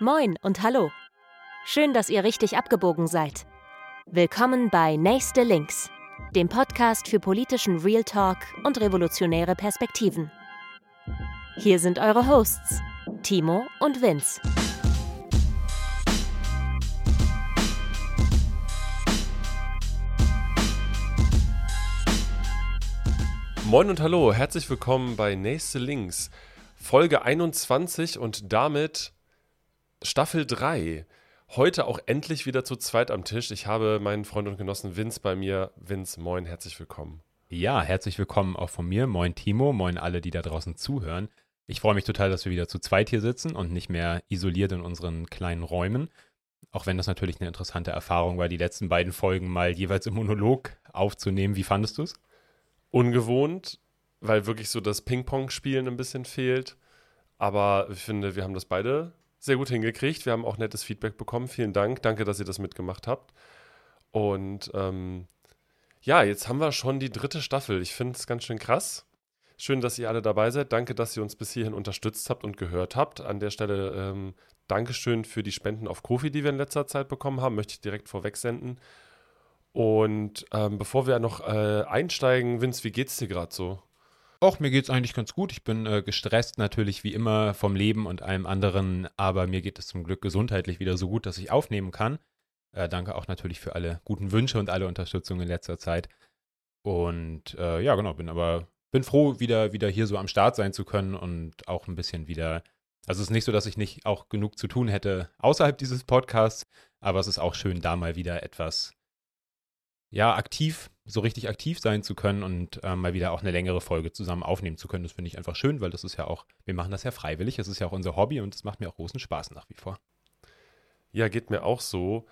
Moin und hallo. Schön, dass ihr richtig abgebogen seid. Willkommen bei Nächste Links, dem Podcast für politischen Real Talk und revolutionäre Perspektiven. Hier sind eure Hosts, Timo und Vince. Moin und hallo, herzlich willkommen bei Nächste Links, Folge 21 und damit Staffel 3. Heute auch endlich wieder zu zweit am Tisch. Ich habe meinen Freund und Genossen Vince bei mir. Vince, moin, herzlich willkommen. Ja, herzlich willkommen auch von mir. Moin Timo, moin alle, die da draußen zuhören. Ich freue mich total, dass wir wieder zu zweit hier sitzen und nicht mehr isoliert in unseren kleinen Räumen. Auch wenn das natürlich eine interessante Erfahrung war, die letzten beiden Folgen mal jeweils im Monolog aufzunehmen. Wie fandest du es? Ungewohnt, weil wirklich so das Ping-Pong-Spielen ein bisschen fehlt. Aber ich finde, wir haben das beide sehr gut hingekriegt. Wir haben auch nettes Feedback bekommen. Vielen Dank. Danke, dass ihr das mitgemacht habt. Und ähm, ja, jetzt haben wir schon die dritte Staffel. Ich finde es ganz schön krass. Schön, dass ihr alle dabei seid. Danke, dass ihr uns bis hierhin unterstützt habt und gehört habt. An der Stelle ähm, Dankeschön für die Spenden auf Kofi, die wir in letzter Zeit bekommen haben. Möchte ich direkt vorweg senden. Und ähm, bevor wir noch äh, einsteigen, Vince, wie geht's dir gerade so? Auch mir geht es eigentlich ganz gut. Ich bin äh, gestresst natürlich wie immer vom Leben und allem anderen, aber mir geht es zum Glück gesundheitlich wieder so gut, dass ich aufnehmen kann. Äh, danke auch natürlich für alle guten Wünsche und alle Unterstützung in letzter Zeit. Und äh, ja, genau, bin aber bin froh, wieder, wieder hier so am Start sein zu können und auch ein bisschen wieder. Also es ist nicht so, dass ich nicht auch genug zu tun hätte außerhalb dieses Podcasts, aber es ist auch schön, da mal wieder etwas, ja, aktiv, so richtig aktiv sein zu können und äh, mal wieder auch eine längere Folge zusammen aufnehmen zu können. Das finde ich einfach schön, weil das ist ja auch, wir machen das ja freiwillig, es ist ja auch unser Hobby und es macht mir auch großen Spaß nach wie vor. Ja, geht mir auch so.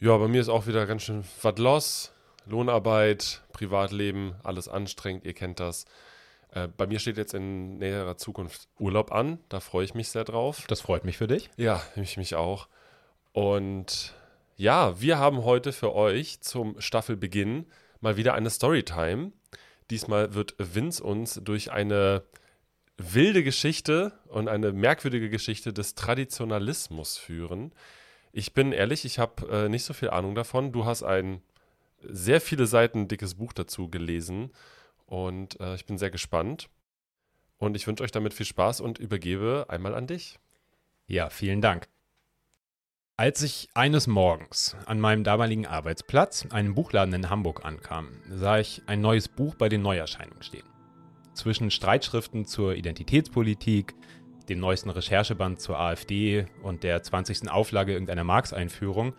Ja, bei mir ist auch wieder ganz schön was los. Lohnarbeit, Privatleben, alles anstrengend, ihr kennt das. Äh, bei mir steht jetzt in näherer Zukunft Urlaub an, da freue ich mich sehr drauf. Das freut mich für dich. Ja, ich mich auch. Und ja, wir haben heute für euch zum Staffelbeginn mal wieder eine Storytime. Diesmal wird Vince uns durch eine wilde Geschichte und eine merkwürdige Geschichte des Traditionalismus führen. Ich bin ehrlich, ich habe äh, nicht so viel Ahnung davon. Du hast ein sehr viele Seiten dickes Buch dazu gelesen und äh, ich bin sehr gespannt. Und ich wünsche euch damit viel Spaß und übergebe einmal an dich. Ja, vielen Dank. Als ich eines Morgens an meinem damaligen Arbeitsplatz, einem Buchladen in Hamburg, ankam, sah ich ein neues Buch bei den Neuerscheinungen stehen. Zwischen Streitschriften zur Identitätspolitik, dem neuesten Rechercheband zur AfD und der 20. Auflage irgendeiner Marx-Einführung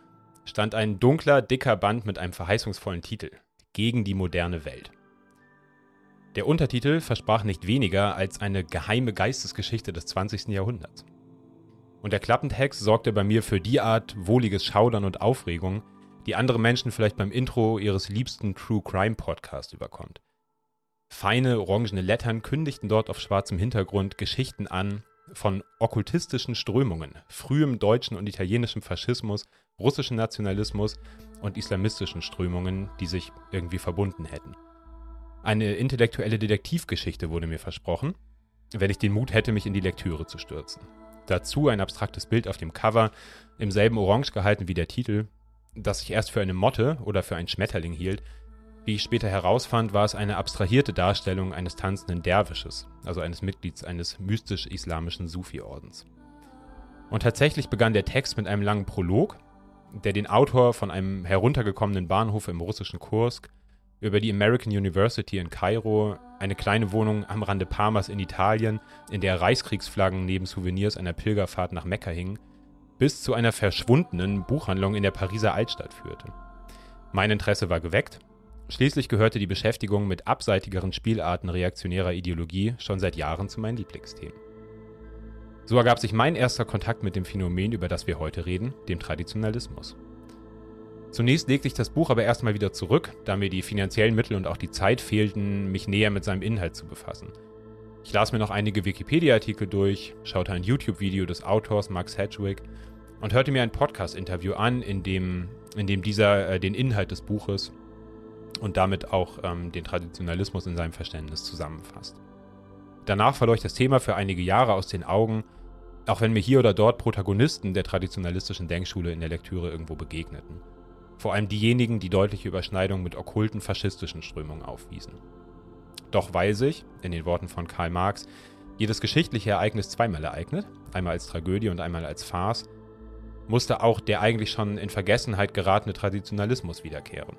stand ein dunkler, dicker Band mit einem verheißungsvollen Titel Gegen die moderne Welt. Der Untertitel versprach nicht weniger als eine geheime Geistesgeschichte des 20. Jahrhunderts. Und der Klappentext sorgte bei mir für die Art wohliges Schaudern und Aufregung, die andere Menschen vielleicht beim Intro ihres liebsten True Crime Podcast überkommt. Feine orangene Lettern kündigten dort auf schwarzem Hintergrund Geschichten an von okkultistischen Strömungen, frühem deutschen und italienischem Faschismus, russischem Nationalismus und islamistischen Strömungen, die sich irgendwie verbunden hätten. Eine intellektuelle Detektivgeschichte wurde mir versprochen, wenn ich den Mut hätte, mich in die Lektüre zu stürzen. Dazu ein abstraktes Bild auf dem Cover, im selben Orange gehalten wie der Titel, das ich erst für eine Motte oder für einen Schmetterling hielt. Wie ich später herausfand, war es eine abstrahierte Darstellung eines tanzenden Derwisches, also eines Mitglieds eines mystisch-islamischen Sufi-Ordens. Und tatsächlich begann der Text mit einem langen Prolog, der den Autor von einem heruntergekommenen Bahnhof im russischen Kursk über die American University in Kairo, eine kleine Wohnung am Rande Parmas in Italien, in der Reichskriegsflaggen neben Souvenirs einer Pilgerfahrt nach Mekka hingen, bis zu einer verschwundenen Buchhandlung in der Pariser Altstadt führte. Mein Interesse war geweckt. Schließlich gehörte die Beschäftigung mit abseitigeren Spielarten reaktionärer Ideologie schon seit Jahren zu meinen Lieblingsthemen. So ergab sich mein erster Kontakt mit dem Phänomen, über das wir heute reden, dem Traditionalismus. Zunächst legte ich das Buch aber erstmal wieder zurück, da mir die finanziellen Mittel und auch die Zeit fehlten, mich näher mit seinem Inhalt zu befassen. Ich las mir noch einige Wikipedia-Artikel durch, schaute ein YouTube-Video des Autors Max Hedgewick und hörte mir ein Podcast-Interview an, in dem, in dem dieser äh, den Inhalt des Buches und damit auch ähm, den Traditionalismus in seinem Verständnis zusammenfasst. Danach verlor ich das Thema für einige Jahre aus den Augen Auch wenn mir hier oder dort Protagonisten der traditionalistischen Denkschule in der Lektüre irgendwo begegneten. Vor allem diejenigen, die deutliche Überschneidungen mit okkulten faschistischen Strömungen aufwiesen. Doch weil sich, in den Worten von Karl Marx, jedes geschichtliche Ereignis zweimal ereignet, einmal als Tragödie und einmal als Farce, musste auch der eigentlich schon in Vergessenheit geratene Traditionalismus wiederkehren.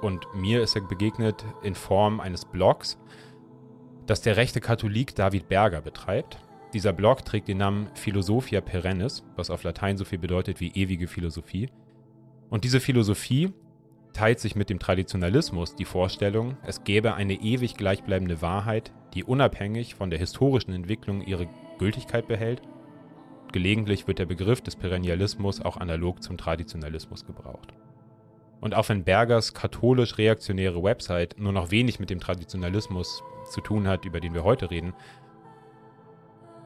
Und mir ist er begegnet in Form eines Blogs, das der rechte Katholik David Berger betreibt. Dieser Blog trägt den Namen Philosophia Perennis, was auf Latein so viel bedeutet wie ewige Philosophie. Und diese Philosophie teilt sich mit dem Traditionalismus die Vorstellung, es gäbe eine ewig gleichbleibende Wahrheit, die unabhängig von der historischen Entwicklung ihre Gültigkeit behält. Gelegentlich wird der Begriff des Perennialismus auch analog zum Traditionalismus gebraucht. Und auch wenn Bergers katholisch-reaktionäre Website nur noch wenig mit dem Traditionalismus zu tun hat, über den wir heute reden,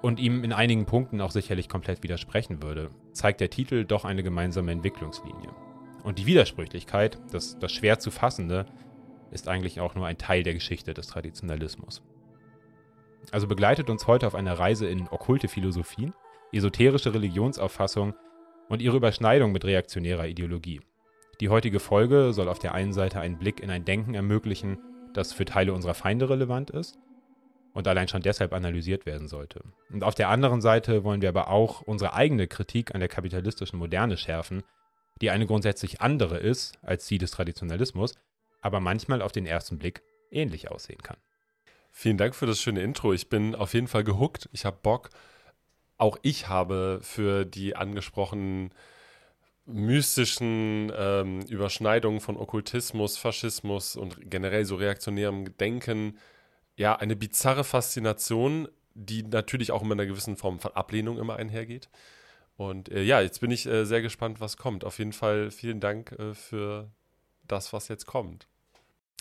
und ihm in einigen Punkten auch sicherlich komplett widersprechen würde, zeigt der Titel doch eine gemeinsame Entwicklungslinie. Und die Widersprüchlichkeit, das, das schwer zu fassende, ist eigentlich auch nur ein Teil der Geschichte des Traditionalismus. Also begleitet uns heute auf einer Reise in okkulte Philosophien, esoterische Religionsauffassung und ihre Überschneidung mit reaktionärer Ideologie. Die heutige Folge soll auf der einen Seite einen Blick in ein Denken ermöglichen, das für Teile unserer Feinde relevant ist und allein schon deshalb analysiert werden sollte. Und auf der anderen Seite wollen wir aber auch unsere eigene Kritik an der kapitalistischen Moderne schärfen, die eine grundsätzlich andere ist als die des Traditionalismus, aber manchmal auf den ersten Blick ähnlich aussehen kann. Vielen Dank für das schöne Intro. Ich bin auf jeden Fall gehuckt. Ich habe Bock. Auch ich habe für die angesprochenen mystischen ähm, Überschneidungen von Okkultismus, Faschismus und generell so reaktionärem Denken ja eine bizarre Faszination, die natürlich auch mit einer gewissen Form von Ablehnung immer einhergeht. Und äh, ja, jetzt bin ich äh, sehr gespannt, was kommt. Auf jeden Fall vielen Dank äh, für das, was jetzt kommt.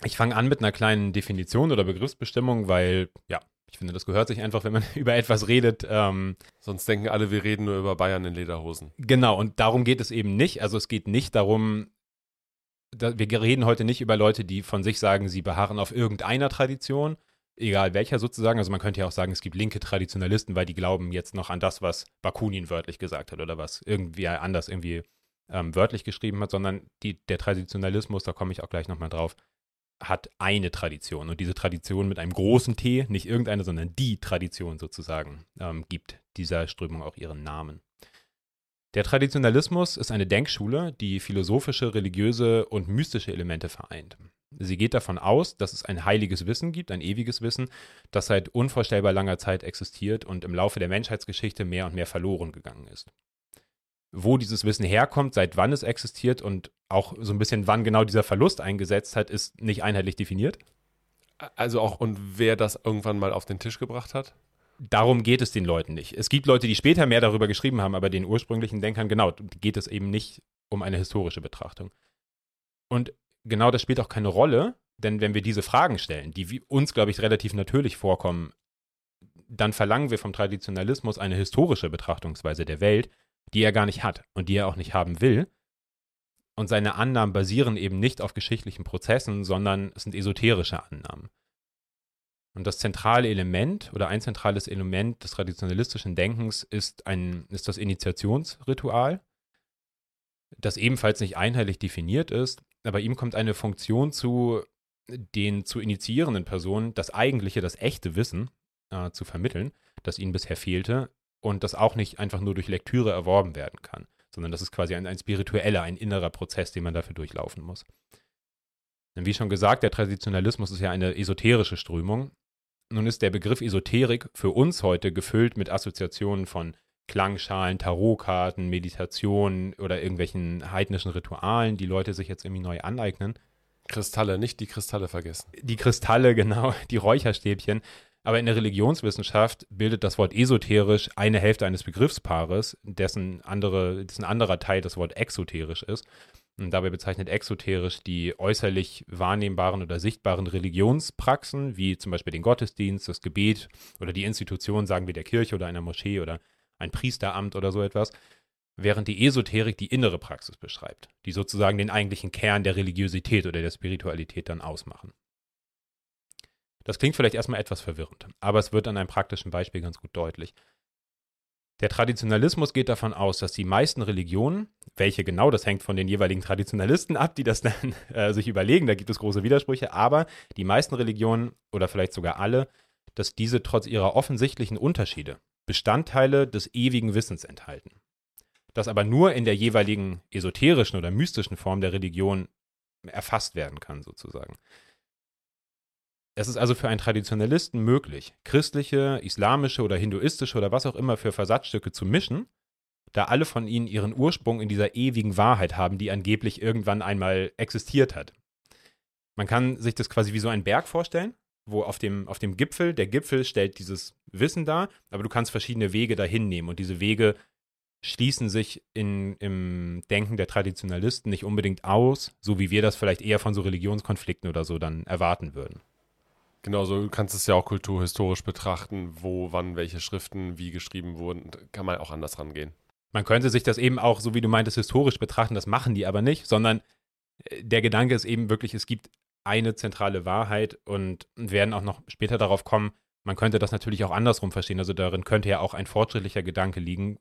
Ich fange an mit einer kleinen Definition oder Begriffsbestimmung, weil ja, ich finde, das gehört sich einfach, wenn man über etwas redet. Ähm, Sonst denken alle, wir reden nur über Bayern in Lederhosen. Genau, und darum geht es eben nicht. Also es geht nicht darum, da, wir reden heute nicht über Leute, die von sich sagen, sie beharren auf irgendeiner Tradition, egal welcher sozusagen. Also man könnte ja auch sagen, es gibt linke Traditionalisten, weil die glauben jetzt noch an das, was Bakunin wörtlich gesagt hat oder was irgendwie anders irgendwie ähm, wörtlich geschrieben hat, sondern die, der Traditionalismus, da komme ich auch gleich nochmal drauf, hat eine Tradition. Und diese Tradition mit einem großen T, nicht irgendeine, sondern die Tradition sozusagen, ähm, gibt dieser Strömung auch ihren Namen. Der Traditionalismus ist eine Denkschule, die philosophische, religiöse und mystische Elemente vereint. Sie geht davon aus, dass es ein heiliges Wissen gibt, ein ewiges Wissen, das seit unvorstellbar langer Zeit existiert und im Laufe der Menschheitsgeschichte mehr und mehr verloren gegangen ist wo dieses Wissen herkommt, seit wann es existiert und auch so ein bisschen, wann genau dieser Verlust eingesetzt hat, ist nicht einheitlich definiert. Also auch, und wer das irgendwann mal auf den Tisch gebracht hat? Darum geht es den Leuten nicht. Es gibt Leute, die später mehr darüber geschrieben haben, aber den ursprünglichen Denkern, genau, geht es eben nicht um eine historische Betrachtung. Und genau das spielt auch keine Rolle, denn wenn wir diese Fragen stellen, die uns, glaube ich, relativ natürlich vorkommen, dann verlangen wir vom Traditionalismus eine historische Betrachtungsweise der Welt, die er gar nicht hat und die er auch nicht haben will. Und seine Annahmen basieren eben nicht auf geschichtlichen Prozessen, sondern es sind esoterische Annahmen. Und das zentrale Element oder ein zentrales Element des traditionalistischen Denkens ist, ein, ist das Initiationsritual, das ebenfalls nicht einheitlich definiert ist, aber ihm kommt eine Funktion zu, den zu initiierenden Personen das eigentliche, das echte Wissen äh, zu vermitteln, das ihnen bisher fehlte, und das auch nicht einfach nur durch Lektüre erworben werden kann, sondern das ist quasi ein, ein spiritueller, ein innerer Prozess, den man dafür durchlaufen muss. Denn wie schon gesagt, der Traditionalismus ist ja eine esoterische Strömung. Nun ist der Begriff Esoterik für uns heute gefüllt mit Assoziationen von Klangschalen, Tarotkarten, Meditationen oder irgendwelchen heidnischen Ritualen, die Leute sich jetzt irgendwie neu aneignen. Kristalle, nicht die Kristalle vergessen. Die Kristalle, genau, die Räucherstäbchen. Aber in der Religionswissenschaft bildet das Wort esoterisch eine Hälfte eines Begriffspaares, dessen, andere, dessen anderer Teil das Wort exoterisch ist. Und dabei bezeichnet exoterisch die äußerlich wahrnehmbaren oder sichtbaren Religionspraxen, wie zum Beispiel den Gottesdienst, das Gebet oder die Institution, sagen wir, der Kirche oder einer Moschee oder ein Priesteramt oder so etwas, während die Esoterik die innere Praxis beschreibt, die sozusagen den eigentlichen Kern der Religiosität oder der Spiritualität dann ausmachen. Das klingt vielleicht erstmal etwas verwirrend, aber es wird an einem praktischen Beispiel ganz gut deutlich. Der Traditionalismus geht davon aus, dass die meisten Religionen, welche genau, das hängt von den jeweiligen Traditionalisten ab, die das dann äh, sich überlegen, da gibt es große Widersprüche, aber die meisten Religionen oder vielleicht sogar alle, dass diese trotz ihrer offensichtlichen Unterschiede Bestandteile des ewigen Wissens enthalten. Das aber nur in der jeweiligen esoterischen oder mystischen Form der Religion erfasst werden kann, sozusagen. Es ist also für einen Traditionalisten möglich, christliche, islamische oder hinduistische oder was auch immer für Versatzstücke zu mischen, da alle von ihnen ihren Ursprung in dieser ewigen Wahrheit haben, die angeblich irgendwann einmal existiert hat. Man kann sich das quasi wie so einen Berg vorstellen, wo auf dem, auf dem Gipfel, der Gipfel stellt dieses Wissen dar, aber du kannst verschiedene Wege dahin nehmen und diese Wege schließen sich in, im Denken der Traditionalisten nicht unbedingt aus, so wie wir das vielleicht eher von so Religionskonflikten oder so dann erwarten würden. Genau, so du kannst es ja auch kulturhistorisch betrachten, wo, wann, welche Schriften wie geschrieben wurden. Kann man auch anders rangehen. Man könnte sich das eben auch, so wie du meintest, historisch betrachten, das machen die aber nicht, sondern äh, der Gedanke ist eben wirklich, es gibt eine zentrale Wahrheit und werden auch noch später darauf kommen, man könnte das natürlich auch andersrum verstehen. Also darin könnte ja auch ein fortschrittlicher Gedanke liegen,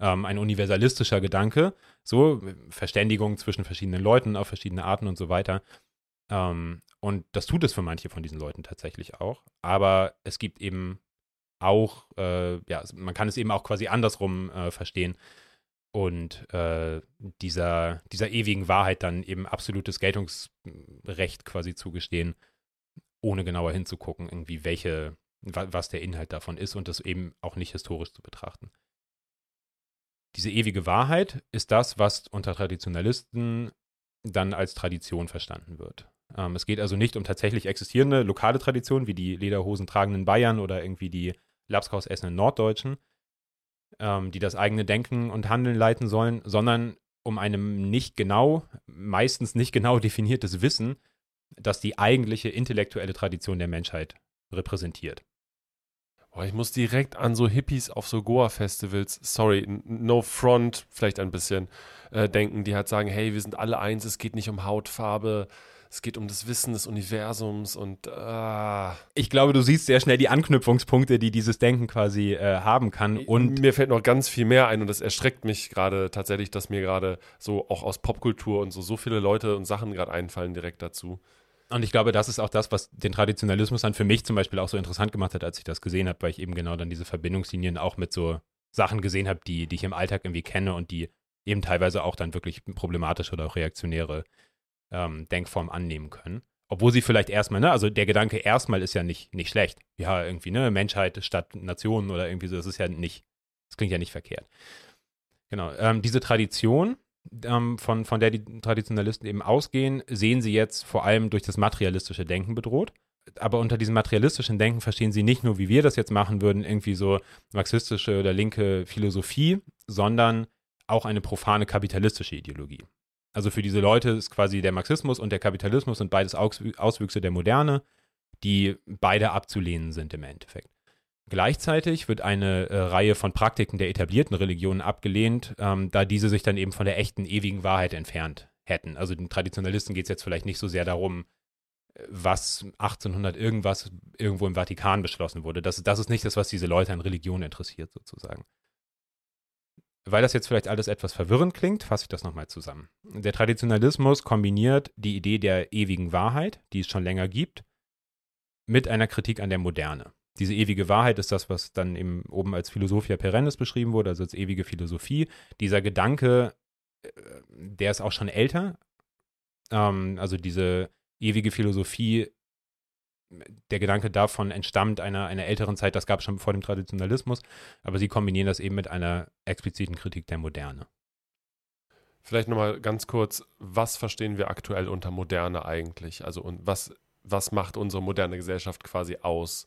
ähm, ein universalistischer Gedanke, so Verständigung zwischen verschiedenen Leuten auf verschiedene Arten und so weiter. Ähm, und das tut es für manche von diesen Leuten tatsächlich auch. Aber es gibt eben auch, äh, ja, man kann es eben auch quasi andersrum äh, verstehen und äh, dieser, dieser ewigen Wahrheit dann eben absolutes Geltungsrecht quasi zugestehen, ohne genauer hinzugucken, irgendwie welche, was der Inhalt davon ist und das eben auch nicht historisch zu betrachten. Diese ewige Wahrheit ist das, was unter Traditionalisten dann als Tradition verstanden wird. Ähm, es geht also nicht um tatsächlich existierende lokale Traditionen wie die Lederhosen tragenden Bayern oder irgendwie die Lapskaus essenden Norddeutschen, ähm, die das eigene Denken und Handeln leiten sollen, sondern um einem nicht genau, meistens nicht genau definiertes Wissen, das die eigentliche intellektuelle Tradition der Menschheit repräsentiert. Boah, ich muss direkt an so Hippies auf so Goa-Festivals, sorry, no front, vielleicht ein bisschen, äh, denken, die halt sagen, hey, wir sind alle eins, es geht nicht um Hautfarbe, es geht um das Wissen des Universums und äh, ich glaube, du siehst sehr schnell die Anknüpfungspunkte, die dieses Denken quasi äh, haben kann. Und mir fällt noch ganz viel mehr ein und das erschreckt mich gerade tatsächlich, dass mir gerade so auch aus Popkultur und so so viele Leute und Sachen gerade einfallen direkt dazu. Und ich glaube, das ist auch das, was den Traditionalismus dann für mich zum Beispiel auch so interessant gemacht hat, als ich das gesehen habe, weil ich eben genau dann diese Verbindungslinien auch mit so Sachen gesehen habe, die, die ich im Alltag irgendwie kenne und die eben teilweise auch dann wirklich problematische oder auch reaktionäre ähm, Denkform annehmen können. Obwohl sie vielleicht erstmal, ne, also der Gedanke erstmal ist ja nicht, nicht schlecht. Ja, irgendwie, ne, Menschheit statt Nationen oder irgendwie so, das ist ja nicht, das klingt ja nicht verkehrt. Genau, ähm, diese Tradition, ähm, von, von der die Traditionalisten eben ausgehen, sehen sie jetzt vor allem durch das materialistische Denken bedroht. Aber unter diesem materialistischen Denken verstehen sie nicht nur, wie wir das jetzt machen würden, irgendwie so marxistische oder linke Philosophie, sondern auch eine profane kapitalistische Ideologie. Also für diese Leute ist quasi der Marxismus und der Kapitalismus sind beides Auswüchse der Moderne, die beide abzulehnen sind im Endeffekt. Gleichzeitig wird eine äh, Reihe von Praktiken der etablierten Religionen abgelehnt, ähm, da diese sich dann eben von der echten ewigen Wahrheit entfernt hätten. Also den Traditionalisten geht es jetzt vielleicht nicht so sehr darum, äh, was 1800 irgendwas irgendwo im Vatikan beschlossen wurde. Das, das ist nicht das, was diese Leute an Religion interessiert, sozusagen. Weil das jetzt vielleicht alles etwas verwirrend klingt, fasse ich das nochmal zusammen. Der Traditionalismus kombiniert die Idee der ewigen Wahrheit, die es schon länger gibt, mit einer Kritik an der Moderne diese ewige Wahrheit ist das, was dann eben oben als Philosophia perennis beschrieben wurde, also als ewige Philosophie. Dieser Gedanke, äh, der ist auch schon älter. Ähm, also diese ewige Philosophie, der Gedanke davon entstammt einer, einer älteren Zeit, das gab es schon vor dem Traditionalismus, aber sie kombinieren das eben mit einer expliziten Kritik der Moderne. Vielleicht nochmal ganz kurz, was verstehen wir aktuell unter Moderne eigentlich? Also und was, was macht unsere moderne Gesellschaft quasi aus?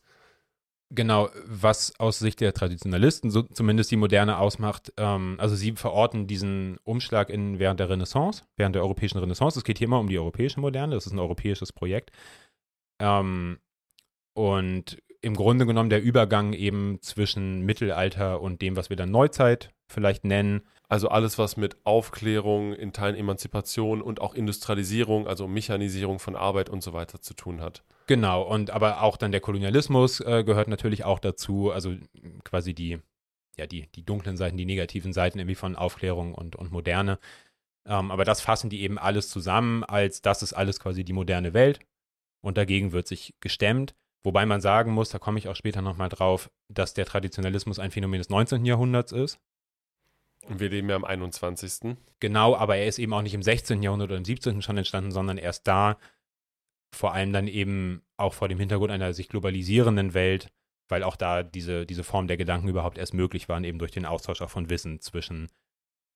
Genau, was aus Sicht der Traditionalisten so zumindest die Moderne ausmacht, ähm, also sie verorten diesen Umschlag in, während der Renaissance, während der europäischen Renaissance. Es geht hier immer um die europäische Moderne, das ist ein europäisches Projekt. Ähm, und im Grunde genommen der Übergang eben zwischen Mittelalter und dem, was wir dann Neuzeit vielleicht nennen. Also alles, was mit Aufklärung, in Teilen Emanzipation und auch Industrialisierung, also Mechanisierung von Arbeit und so weiter zu tun hat. Genau, und aber auch dann der Kolonialismus äh, gehört natürlich auch dazu, also quasi die, ja, die, die dunklen Seiten, die negativen Seiten irgendwie von Aufklärung und, und Moderne. Ähm, aber das fassen die eben alles zusammen, als das ist alles quasi die moderne Welt. Und dagegen wird sich gestemmt. Wobei man sagen muss, da komme ich auch später nochmal drauf, dass der Traditionalismus ein Phänomen des 19. Jahrhunderts ist. Und wir leben ja im 21. Genau, aber er ist eben auch nicht im 16. Jahrhundert oder im 17. schon entstanden, sondern erst da, vor allem dann eben auch vor dem Hintergrund einer sich globalisierenden Welt, weil auch da diese, diese Form der Gedanken überhaupt erst möglich waren, eben durch den Austausch auch von Wissen zwischen,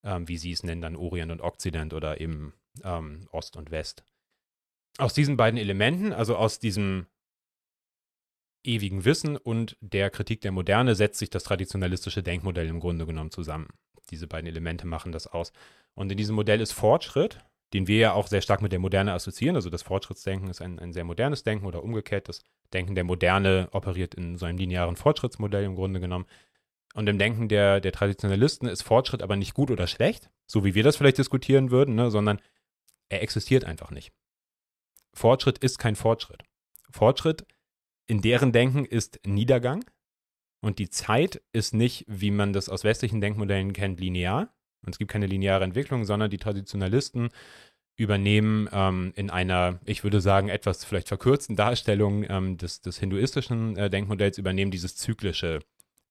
ähm, wie sie es nennen, dann Orient und Okzident oder eben ähm, Ost und West. Aus diesen beiden Elementen, also aus diesem ewigen Wissen und der Kritik der Moderne, setzt sich das traditionalistische Denkmodell im Grunde genommen zusammen. Diese beiden Elemente machen das aus. Und in diesem Modell ist Fortschritt, den wir ja auch sehr stark mit der Moderne assoziieren. Also das Fortschrittsdenken ist ein, ein sehr modernes Denken oder umgekehrt. Das Denken der Moderne operiert in so einem linearen Fortschrittsmodell im Grunde genommen. Und im Denken der, der Traditionalisten ist Fortschritt aber nicht gut oder schlecht, so wie wir das vielleicht diskutieren würden, ne, sondern er existiert einfach nicht. Fortschritt ist kein Fortschritt. Fortschritt in deren Denken ist Niedergang und die Zeit ist nicht, wie man das aus westlichen Denkmodellen kennt, linear. Und es gibt keine lineare Entwicklung, sondern die Traditionalisten übernehmen ähm, in einer, ich würde sagen, etwas vielleicht verkürzten Darstellung ähm, des, des hinduistischen äh, Denkmodells, übernehmen dieses zyklische,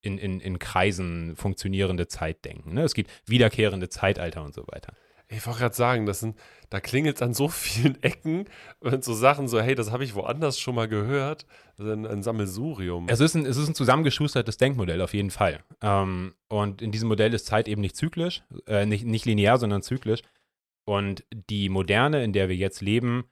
in, in, in Kreisen funktionierende Zeitdenken. Ne? Es gibt wiederkehrende Zeitalter und so weiter. Ich wollte gerade sagen, das sind, da klingelt es an so vielen Ecken und so Sachen so, hey, das habe ich woanders schon mal gehört. Ein, ein Sammelsurium. Es ist ein, es ist ein zusammengeschustertes Denkmodell auf jeden Fall. Ähm, und in diesem Modell ist Zeit eben nicht zyklisch, äh, nicht, nicht linear, sondern zyklisch. Und die Moderne, in der wir jetzt leben,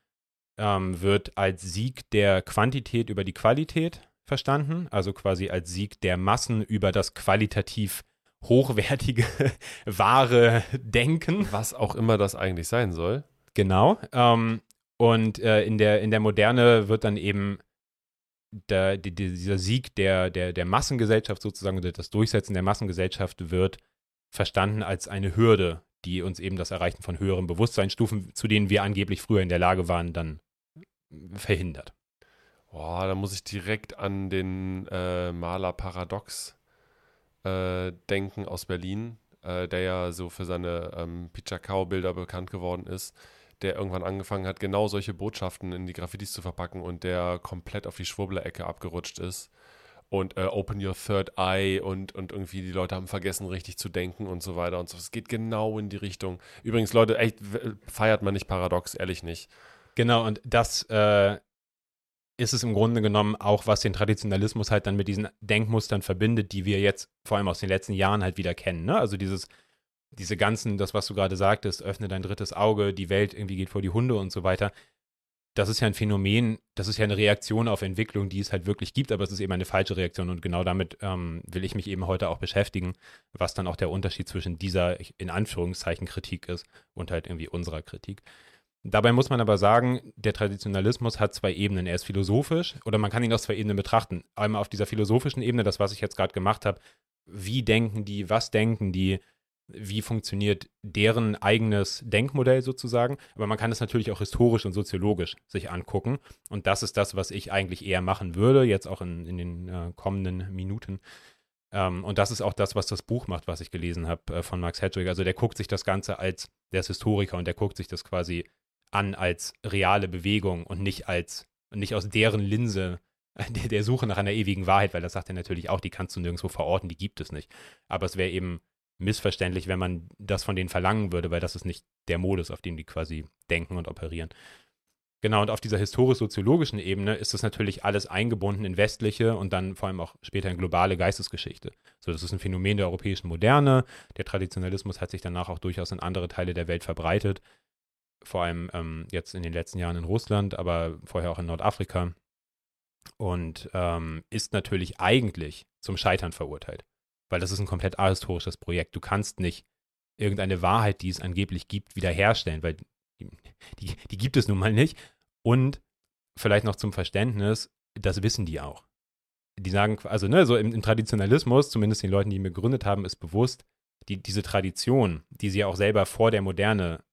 ähm, wird als Sieg der Quantität über die Qualität verstanden, also quasi als Sieg der Massen über das qualitativ hochwertige, wahre Denken. Was auch immer das eigentlich sein soll. Genau. Ähm, und äh, in, der, in der Moderne wird dann eben der, die, dieser Sieg der, der, der Massengesellschaft sozusagen, das Durchsetzen der Massengesellschaft wird verstanden als eine Hürde, die uns eben das Erreichen von höheren Bewusstseinsstufen, zu denen wir angeblich früher in der Lage waren, dann verhindert. Boah, da muss ich direkt an den äh, Maler Paradox äh, denken aus Berlin, äh, der ja so für seine ähm, Pichakao-Bilder bekannt geworden ist, der irgendwann angefangen hat, genau solche Botschaften in die Graffitis zu verpacken und der komplett auf die Schwurbler-Ecke abgerutscht ist. Und äh, Open Your Third Eye und, und irgendwie die Leute haben vergessen, richtig zu denken und so weiter und so. Es geht genau in die Richtung. Übrigens, Leute, echt, feiert man nicht paradox, ehrlich nicht. Genau, und das äh, ist es im Grunde genommen auch, was den Traditionalismus halt dann mit diesen Denkmustern verbindet, die wir jetzt vor allem aus den letzten Jahren halt wieder kennen. Ne? Also dieses, diese ganzen, das, was du gerade sagtest, öffne dein drittes Auge, die Welt irgendwie geht vor die Hunde und so weiter. Das ist ja ein Phänomen, das ist ja eine Reaktion auf Entwicklung, die es halt wirklich gibt, aber es ist eben eine falsche Reaktion und genau damit ähm, will ich mich eben heute auch beschäftigen, was dann auch der Unterschied zwischen dieser in Anführungszeichen Kritik ist und halt irgendwie unserer Kritik. Dabei muss man aber sagen, der Traditionalismus hat zwei Ebenen. Er ist philosophisch oder man kann ihn aus zwei Ebenen betrachten. Einmal auf dieser philosophischen Ebene, das, was ich jetzt gerade gemacht habe. Wie denken die, was denken die, wie funktioniert deren eigenes Denkmodell sozusagen. Aber man kann es natürlich auch historisch und soziologisch sich angucken. Und das ist das, was ich eigentlich eher machen würde, jetzt auch in, in den äh, kommenden Minuten. Ähm, und das ist auch das, was das Buch macht, was ich gelesen habe äh, von Max Hedrick. Also der guckt sich das Ganze als, der ist Historiker und der guckt sich das quasi an als reale Bewegung und nicht als, nicht aus deren Linse der, der Suche nach einer ewigen Wahrheit, weil das sagt er natürlich auch, die kannst du nirgendwo verorten, die gibt es nicht. Aber es wäre eben missverständlich, wenn man das von denen verlangen würde, weil das ist nicht der Modus, auf dem die quasi denken und operieren. Genau, und auf dieser historisch-soziologischen Ebene ist das natürlich alles eingebunden in westliche und dann vor allem auch später in globale Geistesgeschichte. So, das ist ein Phänomen der europäischen Moderne. Der Traditionalismus hat sich danach auch durchaus in andere Teile der Welt verbreitet vor allem ähm, jetzt in den letzten Jahren in Russland, aber vorher auch in Nordafrika. Und ähm, ist natürlich eigentlich zum Scheitern verurteilt, weil das ist ein komplett ahistorisches Projekt. Du kannst nicht irgendeine Wahrheit, die es angeblich gibt, wiederherstellen, weil die, die, gibt es nun mal nicht. Und vielleicht noch zum Verständnis, das wissen die auch. Die sagen, also ne, so im, im Traditionalismus, zumindest den Leuten, die ihn gegründet haben, ist bewusst, die, diese Tradition, die sie auch selber vor der Moderne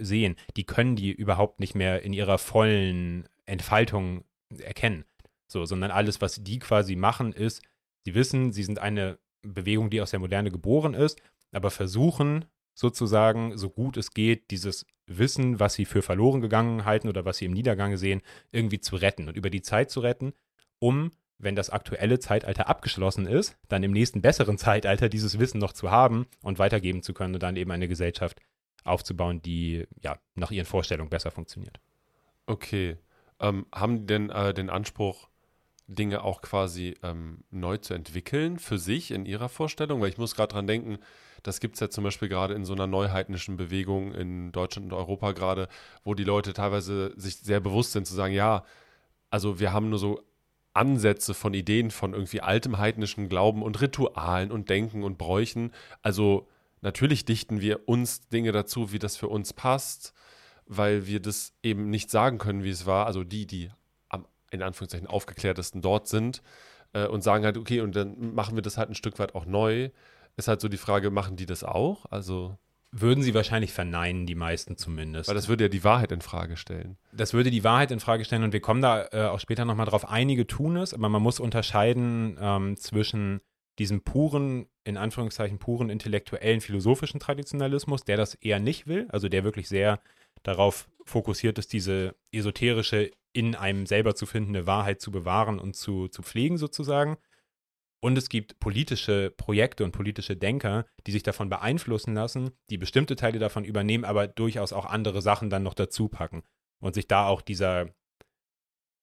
sehen, die können die überhaupt nicht mehr in ihrer vollen Entfaltung erkennen. So, sondern alles, was die quasi machen, ist, sie wissen, sie sind eine Bewegung, die aus der Moderne geboren ist, aber versuchen sozusagen, so gut es geht, dieses Wissen, was sie für verloren gegangen halten oder was sie im Niedergang sehen, irgendwie zu retten und über die Zeit zu retten, um, wenn das aktuelle Zeitalter abgeschlossen ist, dann im nächsten besseren Zeitalter dieses Wissen noch zu haben und weitergeben zu können und dann eben eine Gesellschaft aufzubauen, die ja nach ihren Vorstellungen besser funktioniert. Okay. Ähm, haben die denn äh, den Anspruch, Dinge auch quasi ähm, neu zu entwickeln für sich in ihrer Vorstellung? Weil ich muss gerade dran denken, das gibt es ja zum Beispiel gerade in so einer neuheidnischen Bewegung in Deutschland und Europa gerade, wo die Leute teilweise sich sehr bewusst sind zu sagen, ja, also wir haben nur so Ansätze von Ideen von irgendwie altem heidnischen Glauben und Ritualen und Denken und Bräuchen. Also natürlich dichten wir uns Dinge dazu, wie das für uns passt, weil wir das eben nicht sagen können, wie es war. Also die, die in Anführungszeichen aufgeklärtesten dort sind äh, und sagen halt, okay, und dann machen wir das halt ein Stück weit auch neu. Ist halt so die Frage, machen die das auch? Also würden sie wahrscheinlich verneinen, die meisten zumindest. Weil das würde ja die Wahrheit in Frage stellen. Das würde die Wahrheit in Frage stellen und wir kommen da äh, auch später nochmal drauf. Einige tun es, aber man muss unterscheiden ähm, zwischen diesem puren, in Anführungszeichen puren intellektuellen philosophischen Traditionalismus, der das eher nicht will, also der wirklich sehr darauf fokussiert ist, diese esoterische, in einem selber zu findende Wahrheit zu bewahren und zu, zu pflegen sozusagen. Und es gibt politische Projekte und politische Denker, die sich davon beeinflussen lassen, die bestimmte Teile davon übernehmen, aber durchaus auch andere Sachen dann noch dazu packen und sich da auch dieser,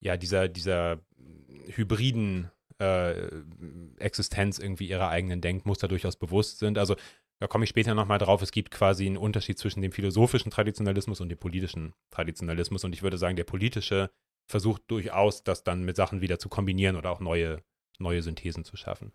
ja, dieser, dieser hybriden äh, Existenz irgendwie ihrer eigenen Denkmuster durchaus bewusst sind. Also da komme ich später nochmal drauf, es gibt quasi einen Unterschied zwischen dem philosophischen Traditionalismus und dem politischen Traditionalismus. Und ich würde sagen, der politische versucht durchaus, das dann mit Sachen wieder zu kombinieren oder auch neue neue Synthesen zu schaffen.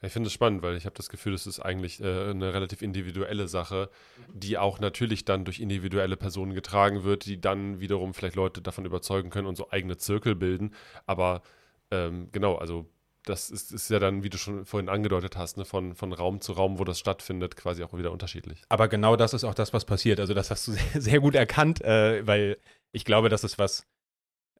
Ich finde es spannend, weil ich habe das Gefühl, es ist eigentlich äh, eine relativ individuelle Sache, die auch natürlich dann durch individuelle Personen getragen wird, die dann wiederum vielleicht Leute davon überzeugen können und so eigene Zirkel bilden. Aber ähm, genau, also das ist, ist, ja dann, wie du schon vorhin angedeutet hast, ne, von, von Raum zu Raum, wo das stattfindet, quasi auch wieder unterschiedlich. Aber genau das ist auch das, was passiert. Also das hast du sehr, sehr gut erkannt, äh, weil ich glaube, das ist was,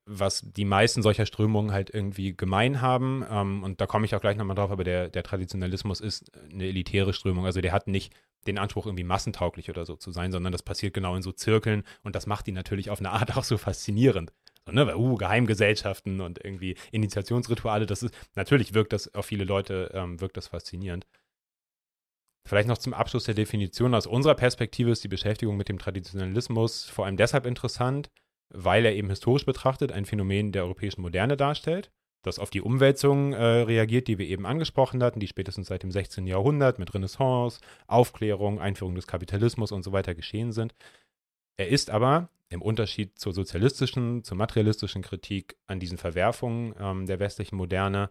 was die meisten solcher Strömungen halt irgendwie gemein haben. Ähm, und da komme ich auch gleich nochmal drauf, aber der, der Traditionalismus ist eine elitäre Strömung. Also der hat nicht den Anspruch, irgendwie massentauglich oder so zu sein, sondern das passiert genau in so Zirkeln und das macht ihn natürlich auf eine Art auch so faszinierend. So, ne, weil, uh, Geheimgesellschaften und irgendwie Initiationsrituale, das ist, natürlich wirkt das auf viele Leute, ähm, wirkt das faszinierend. Vielleicht noch zum Abschluss der Definition. Aus unserer Perspektive ist die Beschäftigung mit dem Traditionalismus vor allem deshalb interessant, weil er eben historisch betrachtet ein Phänomen der europäischen Moderne darstellt, das auf die Umwälzungen äh, reagiert, die wir eben angesprochen hatten, die spätestens seit dem 16. Jahrhundert mit Renaissance, Aufklärung, Einführung des Kapitalismus und so weiter geschehen sind. Er ist aber im Unterschied zur sozialistischen, zur materialistischen Kritik an diesen Verwerfungen ähm, der westlichen Moderne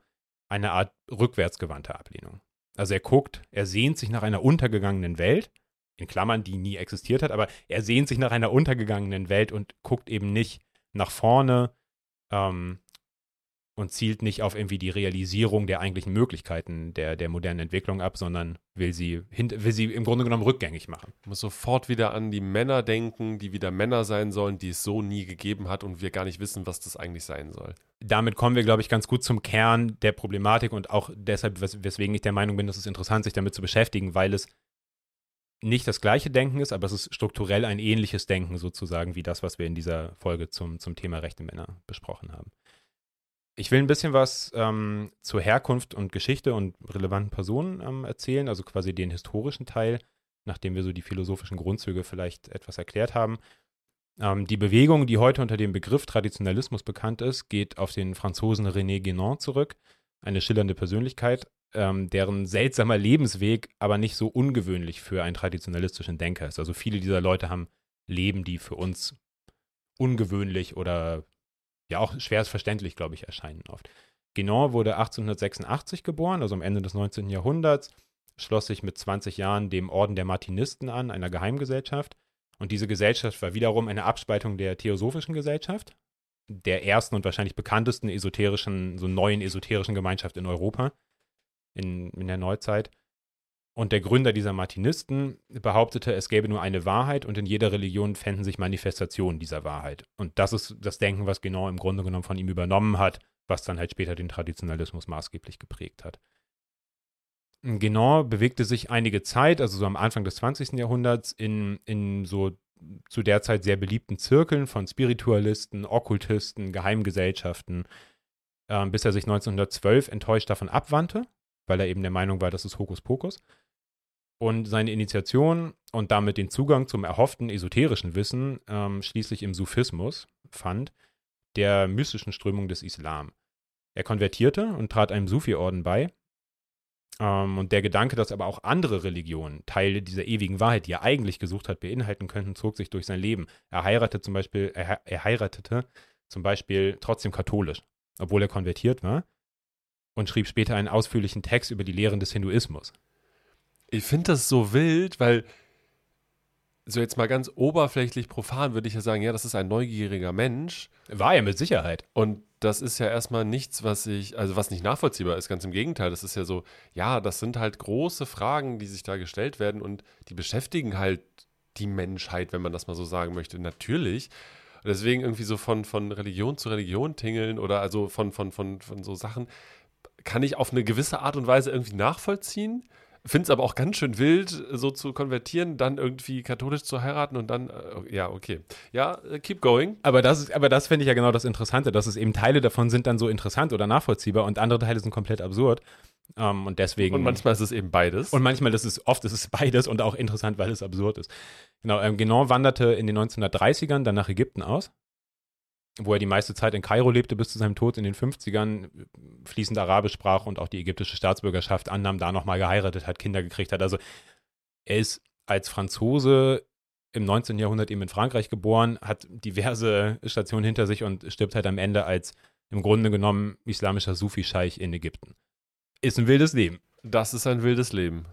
eine Art rückwärtsgewandte Ablehnung. Also er guckt, er sehnt sich nach einer untergegangenen Welt, in Klammern, die nie existiert hat, aber er sehnt sich nach einer untergegangenen Welt und guckt eben nicht nach vorne ähm, und zielt nicht auf irgendwie die Realisierung der eigentlichen Möglichkeiten der, der modernen Entwicklung ab, sondern will sie, will sie im Grunde genommen rückgängig machen. Ich muss sofort wieder an die Männer denken, die wieder Männer sein sollen, die es so nie gegeben hat und wir gar nicht wissen, was das eigentlich sein soll. Damit kommen wir, glaube ich, ganz gut zum Kern der Problematik und auch deshalb, wes weswegen ich der Meinung bin, dass es interessant, sich damit zu beschäftigen, weil es nicht das gleiche Denken ist, aber es ist strukturell ein ähnliches Denken sozusagen wie das, was wir in dieser Folge zum, zum Thema rechte Männer besprochen haben. Ich will ein bisschen was ähm, zur Herkunft und Geschichte und relevanten Personen ähm, erzählen, also quasi den historischen Teil, nachdem wir so die philosophischen Grundzüge vielleicht etwas erklärt haben. Ähm, die Bewegung, die heute unter dem Begriff Traditionalismus bekannt ist, geht auf den Franzosen René Guénon zurück, eine schillernde Persönlichkeit, ähm, deren seltsamer Lebensweg aber nicht so ungewöhnlich für einen traditionalistischen Denker ist. Also viele dieser Leute haben Leben, die für uns ungewöhnlich oder ja auch schwer verständlich, glaube ich, erscheinen oft. Guénon wurde 1886 geboren, also am Ende des 19. Jahrhunderts, schloss sich mit 20 Jahren dem Orden der Martinisten an, einer Geheimgesellschaft. Und diese Gesellschaft war wiederum eine Abspaltung der Theosophischen Gesellschaft, der ersten und wahrscheinlich bekanntesten esoterischen, so neuen esoterischen Gemeinschaft in Europa in, in der Neuzeit. Und der Gründer dieser Martinisten behauptete, es gäbe nur eine Wahrheit und in jeder Religion fänden sich Manifestationen dieser Wahrheit. Und das ist das Denken, was genau im Grunde genommen von ihm übernommen hat, was dann halt später den Traditionalismus maßgeblich geprägt hat. Guénon bewegte sich einige Zeit, also so am Anfang des 20. Jahrhunderts, in, in so zu der Zeit sehr beliebten Zirkeln von Spiritualisten, Okkultisten, Geheimgesellschaften, äh, bis er sich 1912 enttäuscht davon abwandte, weil er eben der Meinung war, das ist Hokuspokus. Und seine Initiation und damit den Zugang zum erhofften esoterischen Wissen ähm, schließlich im Sufismus fand, der mystischen Strömung des Islam. Er konvertierte und trat einem Sufi-Orden bei, ähm, und der Gedanke, dass aber auch andere Religionen Teile dieser ewigen Wahrheit, die er eigentlich gesucht hat, beinhalten könnten, zog sich durch sein Leben. Er heiratete zum Beispiel, er, er heiratete zum Beispiel trotzdem katholisch, obwohl er konvertiert war, und schrieb später einen ausführlichen Text über die Lehren des Hinduismus. Ich finde das so wild, weil so jetzt mal ganz oberflächlich profan würde ich ja sagen, ja, das ist ein neugieriger Mensch. War er mit Sicherheit. Und das ist ja erstmal nichts, was ich, also was nicht nachvollziehbar ist, ganz im Gegenteil. Das ist ja so, ja, das sind halt große Fragen, die sich da gestellt werden und die beschäftigen halt die Menschheit, wenn man das mal so sagen möchte, natürlich. Und deswegen irgendwie so von, von Religion zu Religion tingeln oder also von, von, von, von so Sachen kann ich auf eine gewisse Art und Weise irgendwie nachvollziehen. Finde es aber auch ganz schön wild, so zu konvertieren, dann irgendwie katholisch zu heiraten und dann, äh, ja, okay. Ja, äh, keep going. Aber das, ist, aber das finde ich ja genau das Interessante, dass es eben Teile davon sind dann so interessant oder nachvollziehbar und andere Teile sind komplett absurd. Um, ähm, und deswegen. Und manchmal ist es eben beides. Und manchmal ist es, oft ist es beides und auch interessant, weil es absurd ist. Genau, ähm, Genon wanderte in den 1930ern dann nach Ägypten aus wo er die meiste Zeit in Kairo lebte bis zu seinem Tod in den 50ern, fließend Arabisch sprach und auch die ägyptische Staatsbürgerschaft annahm, da nochmal geheiratet hat, Kinder gekriegt hat. Also er ist als Franzose im 19. Jahrhundert eben in Frankreich geboren, hat diverse Stationen hinter sich und stirbt halt am Ende als im Grunde genommen islamischer Sufi-Scheich in Ägypten. Ist ein wildes Leben. Das ist ein wildes Leben.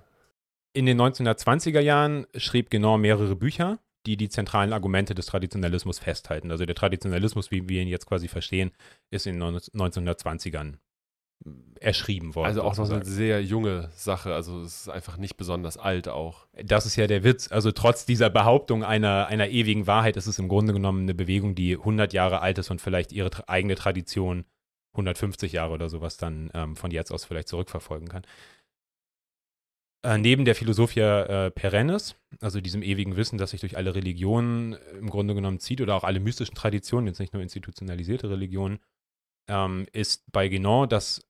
In den 1920er Jahren schrieb Genon mehrere Bücher, die die zentralen Argumente des Traditionalismus festhalten. Also der Traditionalismus, wie wir ihn jetzt quasi verstehen, ist in den 1920ern erschrieben worden. Also auch noch eine sehr junge Sache, also es ist einfach nicht besonders alt auch. Das ist ja der Witz. Also trotz dieser Behauptung einer, einer ewigen Wahrheit ist es im Grunde genommen eine Bewegung, die 100 Jahre alt ist und vielleicht ihre eigene Tradition 150 Jahre oder sowas dann ähm, von jetzt aus vielleicht zurückverfolgen kann. Äh, neben der Philosophia äh, Perennis, also diesem ewigen Wissen, das sich durch alle Religionen äh, im Grunde genommen zieht oder auch alle mystischen Traditionen, jetzt nicht nur institutionalisierte Religionen, ähm, ist bei Guénon das,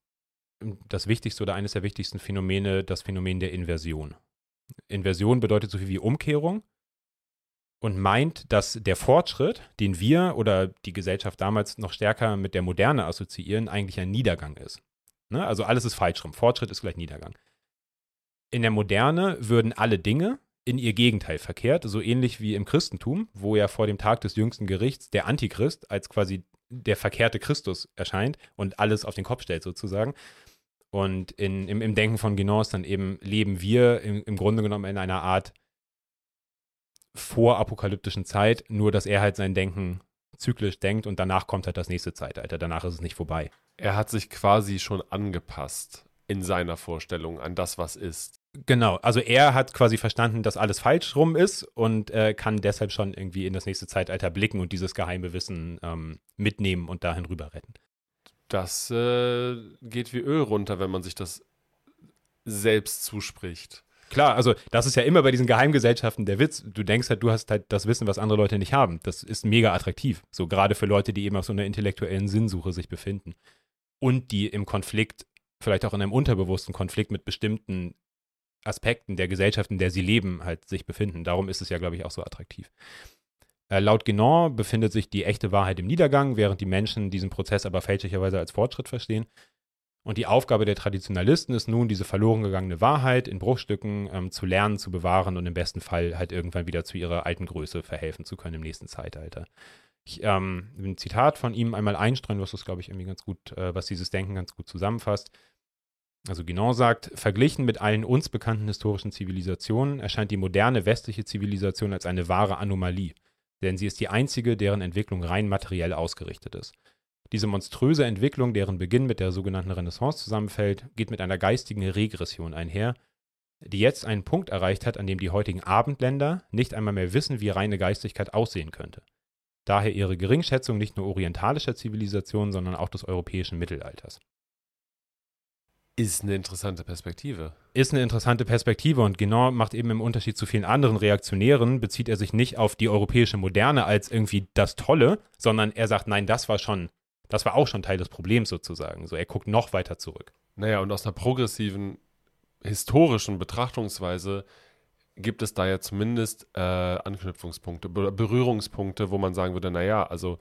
das wichtigste oder eines der wichtigsten Phänomene das Phänomen der Inversion. Inversion bedeutet so viel wie Umkehrung und meint, dass der Fortschritt, den wir oder die Gesellschaft damals noch stärker mit der Moderne assoziieren, eigentlich ein Niedergang ist. Ne? Also alles ist falsch rum. Fortschritt ist gleich Niedergang in der Moderne würden alle Dinge in ihr Gegenteil verkehrt, so ähnlich wie im Christentum, wo ja vor dem Tag des jüngsten Gerichts der Antichrist als quasi der verkehrte Christus erscheint und alles auf den Kopf stellt sozusagen. Und in, im, im Denken von Guénon dann eben leben wir im, im Grunde genommen in einer Art vorapokalyptischen Zeit, nur dass er halt sein Denken zyklisch denkt und danach kommt halt das nächste Zeitalter. Danach ist es nicht vorbei. Er hat sich quasi schon angepasst in seiner Vorstellung an das, was ist. Genau, also er hat quasi verstanden, dass alles falsch rum ist und äh, kann deshalb schon irgendwie in das nächste Zeitalter blicken und dieses geheime Wissen ähm, mitnehmen und dahin rüber retten. Das äh, geht wie Öl runter, wenn man sich das selbst zuspricht. Klar, also das ist ja immer bei diesen Geheimgesellschaften der Witz. Du denkst halt, du hast halt das Wissen, was andere Leute nicht haben. Das ist mega attraktiv. So gerade für Leute, die eben auf so einer intellektuellen Sinnsuche sich befinden. Und die im Konflikt, vielleicht auch in einem unterbewussten Konflikt mit bestimmten Aspekten der Gesellschaft, in der sie leben, halt sich befinden. Darum ist es ja, glaube ich, auch so attraktiv. Äh, laut Guénon befindet sich die echte Wahrheit im Niedergang, während die Menschen diesen Prozess aber fälschlicherweise als Fortschritt verstehen. Und die Aufgabe der Traditionalisten ist nun, diese verloren gegangene Wahrheit in Bruchstücken ähm, zu lernen, zu bewahren und im besten Fall halt irgendwann wieder zu ihrer alten Größe verhelfen zu können im nächsten Zeitalter. Ich ähm, ein Zitat von ihm einmal einstreuen, was das, glaube ich, irgendwie ganz gut, äh, was dieses Denken ganz gut zusammenfasst. Also Guénon sagt, verglichen mit allen uns bekannten historischen Zivilisationen erscheint die moderne westliche Zivilisation als eine wahre Anomalie, denn sie ist die einzige, deren Entwicklung rein materiell ausgerichtet ist. Diese monströse Entwicklung, deren Beginn mit der sogenannten Renaissance zusammenfällt, geht mit einer geistigen Regression einher, die jetzt einen Punkt erreicht hat, an dem die heutigen Abendländer nicht einmal mehr wissen, wie reine Geistigkeit aussehen könnte. Daher ihre Geringschätzung nicht nur orientalischer Zivilisation, sondern auch des europäischen Mittelalters. Ist eine interessante Perspektive. Ist eine interessante Perspektive und genau macht eben im Unterschied zu vielen anderen Reaktionären, bezieht er sich nicht auf die europäische Moderne als irgendwie das Tolle, sondern er sagt, nein, das war schon, das war auch schon Teil des Problems sozusagen. So, er guckt noch weiter zurück. Naja, und aus einer progressiven, historischen Betrachtungsweise gibt es da ja zumindest äh, Anknüpfungspunkte, Berührungspunkte, wo man sagen würde, naja, also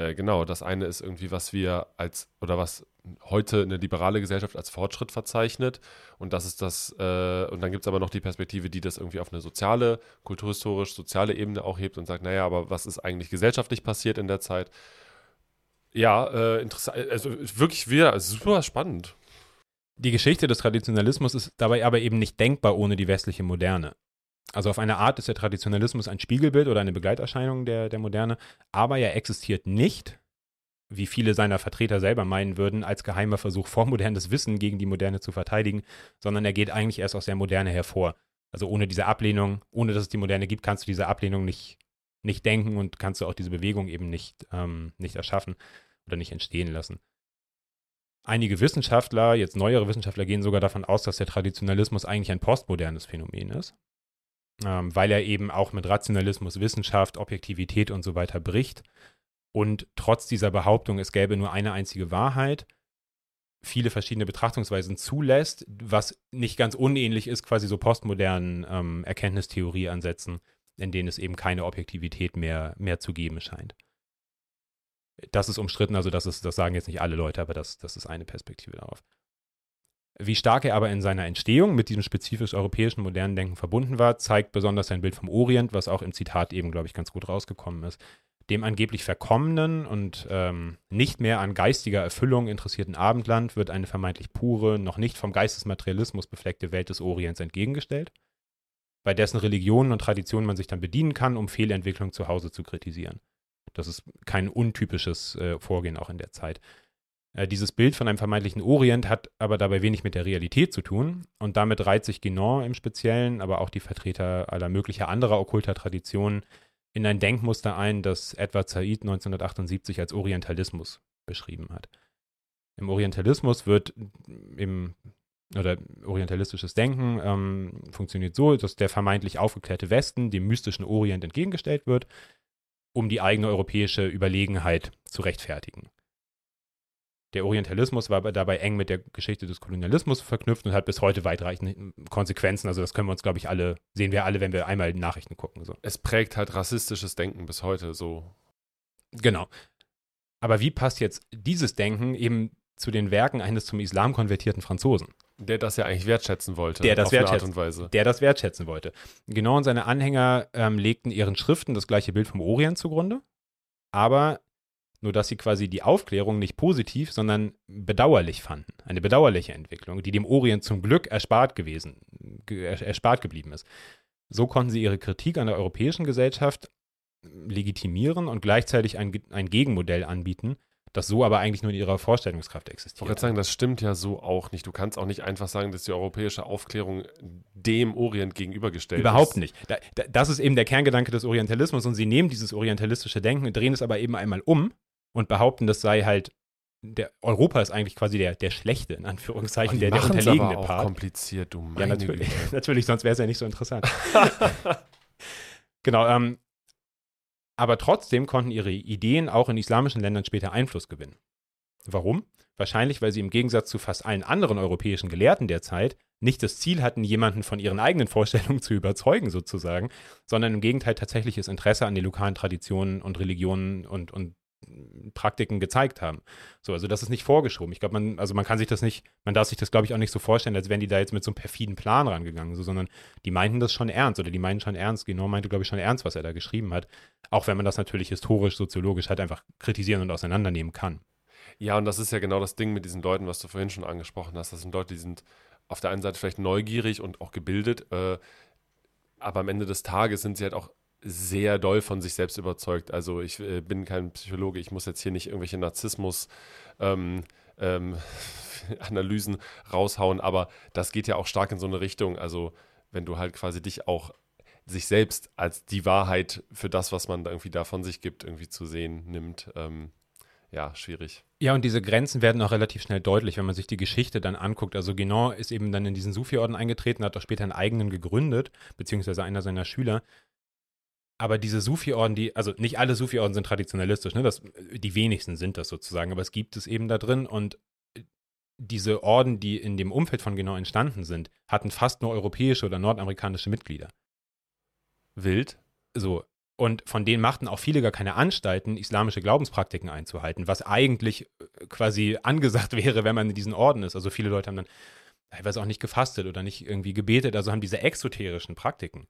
äh, genau, das eine ist irgendwie, was wir als, oder was heute eine liberale Gesellschaft als Fortschritt verzeichnet. Und das ist das, äh, und dann gibt es aber noch die Perspektive, die das irgendwie auf eine soziale, kulturhistorisch, soziale Ebene auch hebt und sagt, naja, aber was ist eigentlich gesellschaftlich passiert in der Zeit? Ja, äh, interessant, also wirklich wieder super spannend. Die Geschichte des Traditionalismus ist dabei aber eben nicht denkbar ohne die westliche Moderne. Also auf eine Art ist der Traditionalismus ein Spiegelbild oder eine Begleiterscheinung der, der Moderne, aber er existiert nicht wie viele seiner Vertreter selber meinen würden, als geheimer Versuch, vormodernes Wissen gegen die Moderne zu verteidigen, sondern er geht eigentlich erst aus der Moderne hervor. Also ohne diese Ablehnung, ohne dass es die Moderne gibt, kannst du diese Ablehnung nicht, nicht denken und kannst du auch diese Bewegung eben nicht, ähm, nicht erschaffen oder nicht entstehen lassen. Einige Wissenschaftler, jetzt neuere Wissenschaftler, gehen sogar davon aus, dass der Traditionalismus eigentlich ein postmodernes Phänomen ist, ähm, weil er eben auch mit Rationalismus, Wissenschaft, Objektivität und so weiter bricht und trotz dieser Behauptung, es gäbe nur eine einzige Wahrheit, viele verschiedene Betrachtungsweisen zulässt, was nicht ganz unähnlich ist, quasi so postmodernen ähm, Erkenntnistheorieansätzen, in denen es eben keine Objektivität mehr, mehr zu geben scheint. Das ist umstritten, also das, ist, das sagen jetzt nicht alle Leute, aber das, das ist eine Perspektive darauf. Wie stark er aber in seiner Entstehung mit diesem spezifisch europäischen modernen Denken verbunden war, zeigt besonders sein Bild vom Orient, was auch im Zitat eben, glaube ich, ganz gut rausgekommen ist dem angeblich verkommenen und ähm, nicht mehr an geistiger Erfüllung interessierten Abendland wird eine vermeintlich pure, noch nicht vom Geistesmaterialismus befleckte Welt des Orients entgegengestellt, bei dessen Religionen und Traditionen man sich dann bedienen kann, um Fehlentwicklung zu Hause zu kritisieren. Das ist kein untypisches äh, Vorgehen auch in der Zeit. Äh, dieses Bild von einem vermeintlichen Orient hat aber dabei wenig mit der Realität zu tun und damit reiht sich Guénon im Speziellen, aber auch die Vertreter aller möglicher anderer okkulter Traditionen in ein Denkmuster ein, das Edward Said 1978 als Orientalismus beschrieben hat. Im Orientalismus wird im oder orientalistisches Denken ähm, funktioniert so, dass der vermeintlich aufgeklärte Westen dem mystischen Orient entgegengestellt wird, um die eigene europäische Überlegenheit zu rechtfertigen. Der Orientalismus war dabei eng mit der Geschichte des Kolonialismus verknüpft und hat bis heute weitreichende Konsequenzen. Also das können wir uns, glaube ich, alle, sehen wir alle, wenn wir einmal Nachrichten gucken. So. Es prägt halt rassistisches Denken bis heute so. Genau. Aber wie passt jetzt dieses Denken eben zu den Werken eines zum Islam konvertierten Franzosen? Der das ja eigentlich wertschätzen wollte. Der das, wertschätzen, Der das wertschätzen wollte. Genau und seine Anhänger ähm, legten ihren Schriften das gleiche Bild vom Orient zugrunde, aber nur dass sie quasi die Aufklärung nicht positiv, sondern bedauerlich fanden. Eine bedauerliche Entwicklung, die dem Orient zum Glück erspart gewesen, erspart geblieben ist. So konnten sie ihre Kritik an der europäischen Gesellschaft legitimieren und gleichzeitig ein, ein Gegenmodell anbieten, das so aber eigentlich nur in ihrer Vorstellungskraft existiert. Ich wollte sagen, das stimmt ja so auch nicht. Du kannst auch nicht einfach sagen, dass die europäische Aufklärung dem Orient gegenübergestellt Überhaupt ist. Überhaupt nicht. Da, da, das ist eben der Kerngedanke des Orientalismus und sie nehmen dieses orientalistische Denken und drehen es aber eben einmal um und behaupten, das sei halt der Europa ist eigentlich quasi der, der schlechte, in Anführungszeichen, der, der unterlegene aber auch Part. kompliziert, du meine Ja, natürlich, natürlich sonst wäre es ja nicht so interessant. genau, ähm, aber trotzdem konnten ihre Ideen auch in islamischen Ländern später Einfluss gewinnen. Warum? Wahrscheinlich, weil sie im Gegensatz zu fast allen anderen europäischen Gelehrten der Zeit nicht das Ziel hatten, jemanden von ihren eigenen Vorstellungen zu überzeugen, sozusagen, sondern im Gegenteil tatsächliches Interesse an den lokalen Traditionen und Religionen und, und Praktiken gezeigt haben. So, also das ist nicht vorgeschoben. Ich glaube, man, also man kann sich das nicht, man darf sich das, glaube ich, auch nicht so vorstellen, als wären die da jetzt mit so einem perfiden Plan rangegangen, so, sondern die meinten das schon ernst oder die meinen schon ernst. Genau meinte, glaube ich, schon ernst, was er da geschrieben hat. Auch wenn man das natürlich historisch, soziologisch halt einfach kritisieren und auseinandernehmen kann. Ja, und das ist ja genau das Ding mit diesen Leuten, was du vorhin schon angesprochen hast. Das sind Leute, die sind auf der einen Seite vielleicht neugierig und auch gebildet, äh, aber am Ende des Tages sind sie halt auch sehr doll von sich selbst überzeugt. Also ich äh, bin kein Psychologe, ich muss jetzt hier nicht irgendwelche Narzissmus ähm, ähm, Analysen raushauen, aber das geht ja auch stark in so eine Richtung. Also wenn du halt quasi dich auch sich selbst als die Wahrheit für das, was man irgendwie da von sich gibt, irgendwie zu sehen nimmt, ähm, ja, schwierig. Ja, und diese Grenzen werden auch relativ schnell deutlich, wenn man sich die Geschichte dann anguckt. Also Guénon ist eben dann in diesen Sufi-Orden eingetreten, hat auch später einen eigenen gegründet, beziehungsweise einer seiner Schüler. Aber diese Sufi-Orden, die, also nicht alle Sufi-Orden sind traditionalistisch, ne? Das, die wenigsten sind das sozusagen, aber es gibt es eben da drin und diese Orden, die in dem Umfeld von Guénon entstanden sind, hatten fast nur europäische oder nordamerikanische Mitglieder. Wild. So, und von denen machten auch viele gar keine Anstalten, islamische Glaubenspraktiken einzuhalten, was eigentlich äh, quasi angesagt wäre, wenn man in diesen Orden ist. Also viele Leute haben dann teilweise auch nicht gefastet oder nicht irgendwie gebetet, also haben diese exoterischen Praktiken,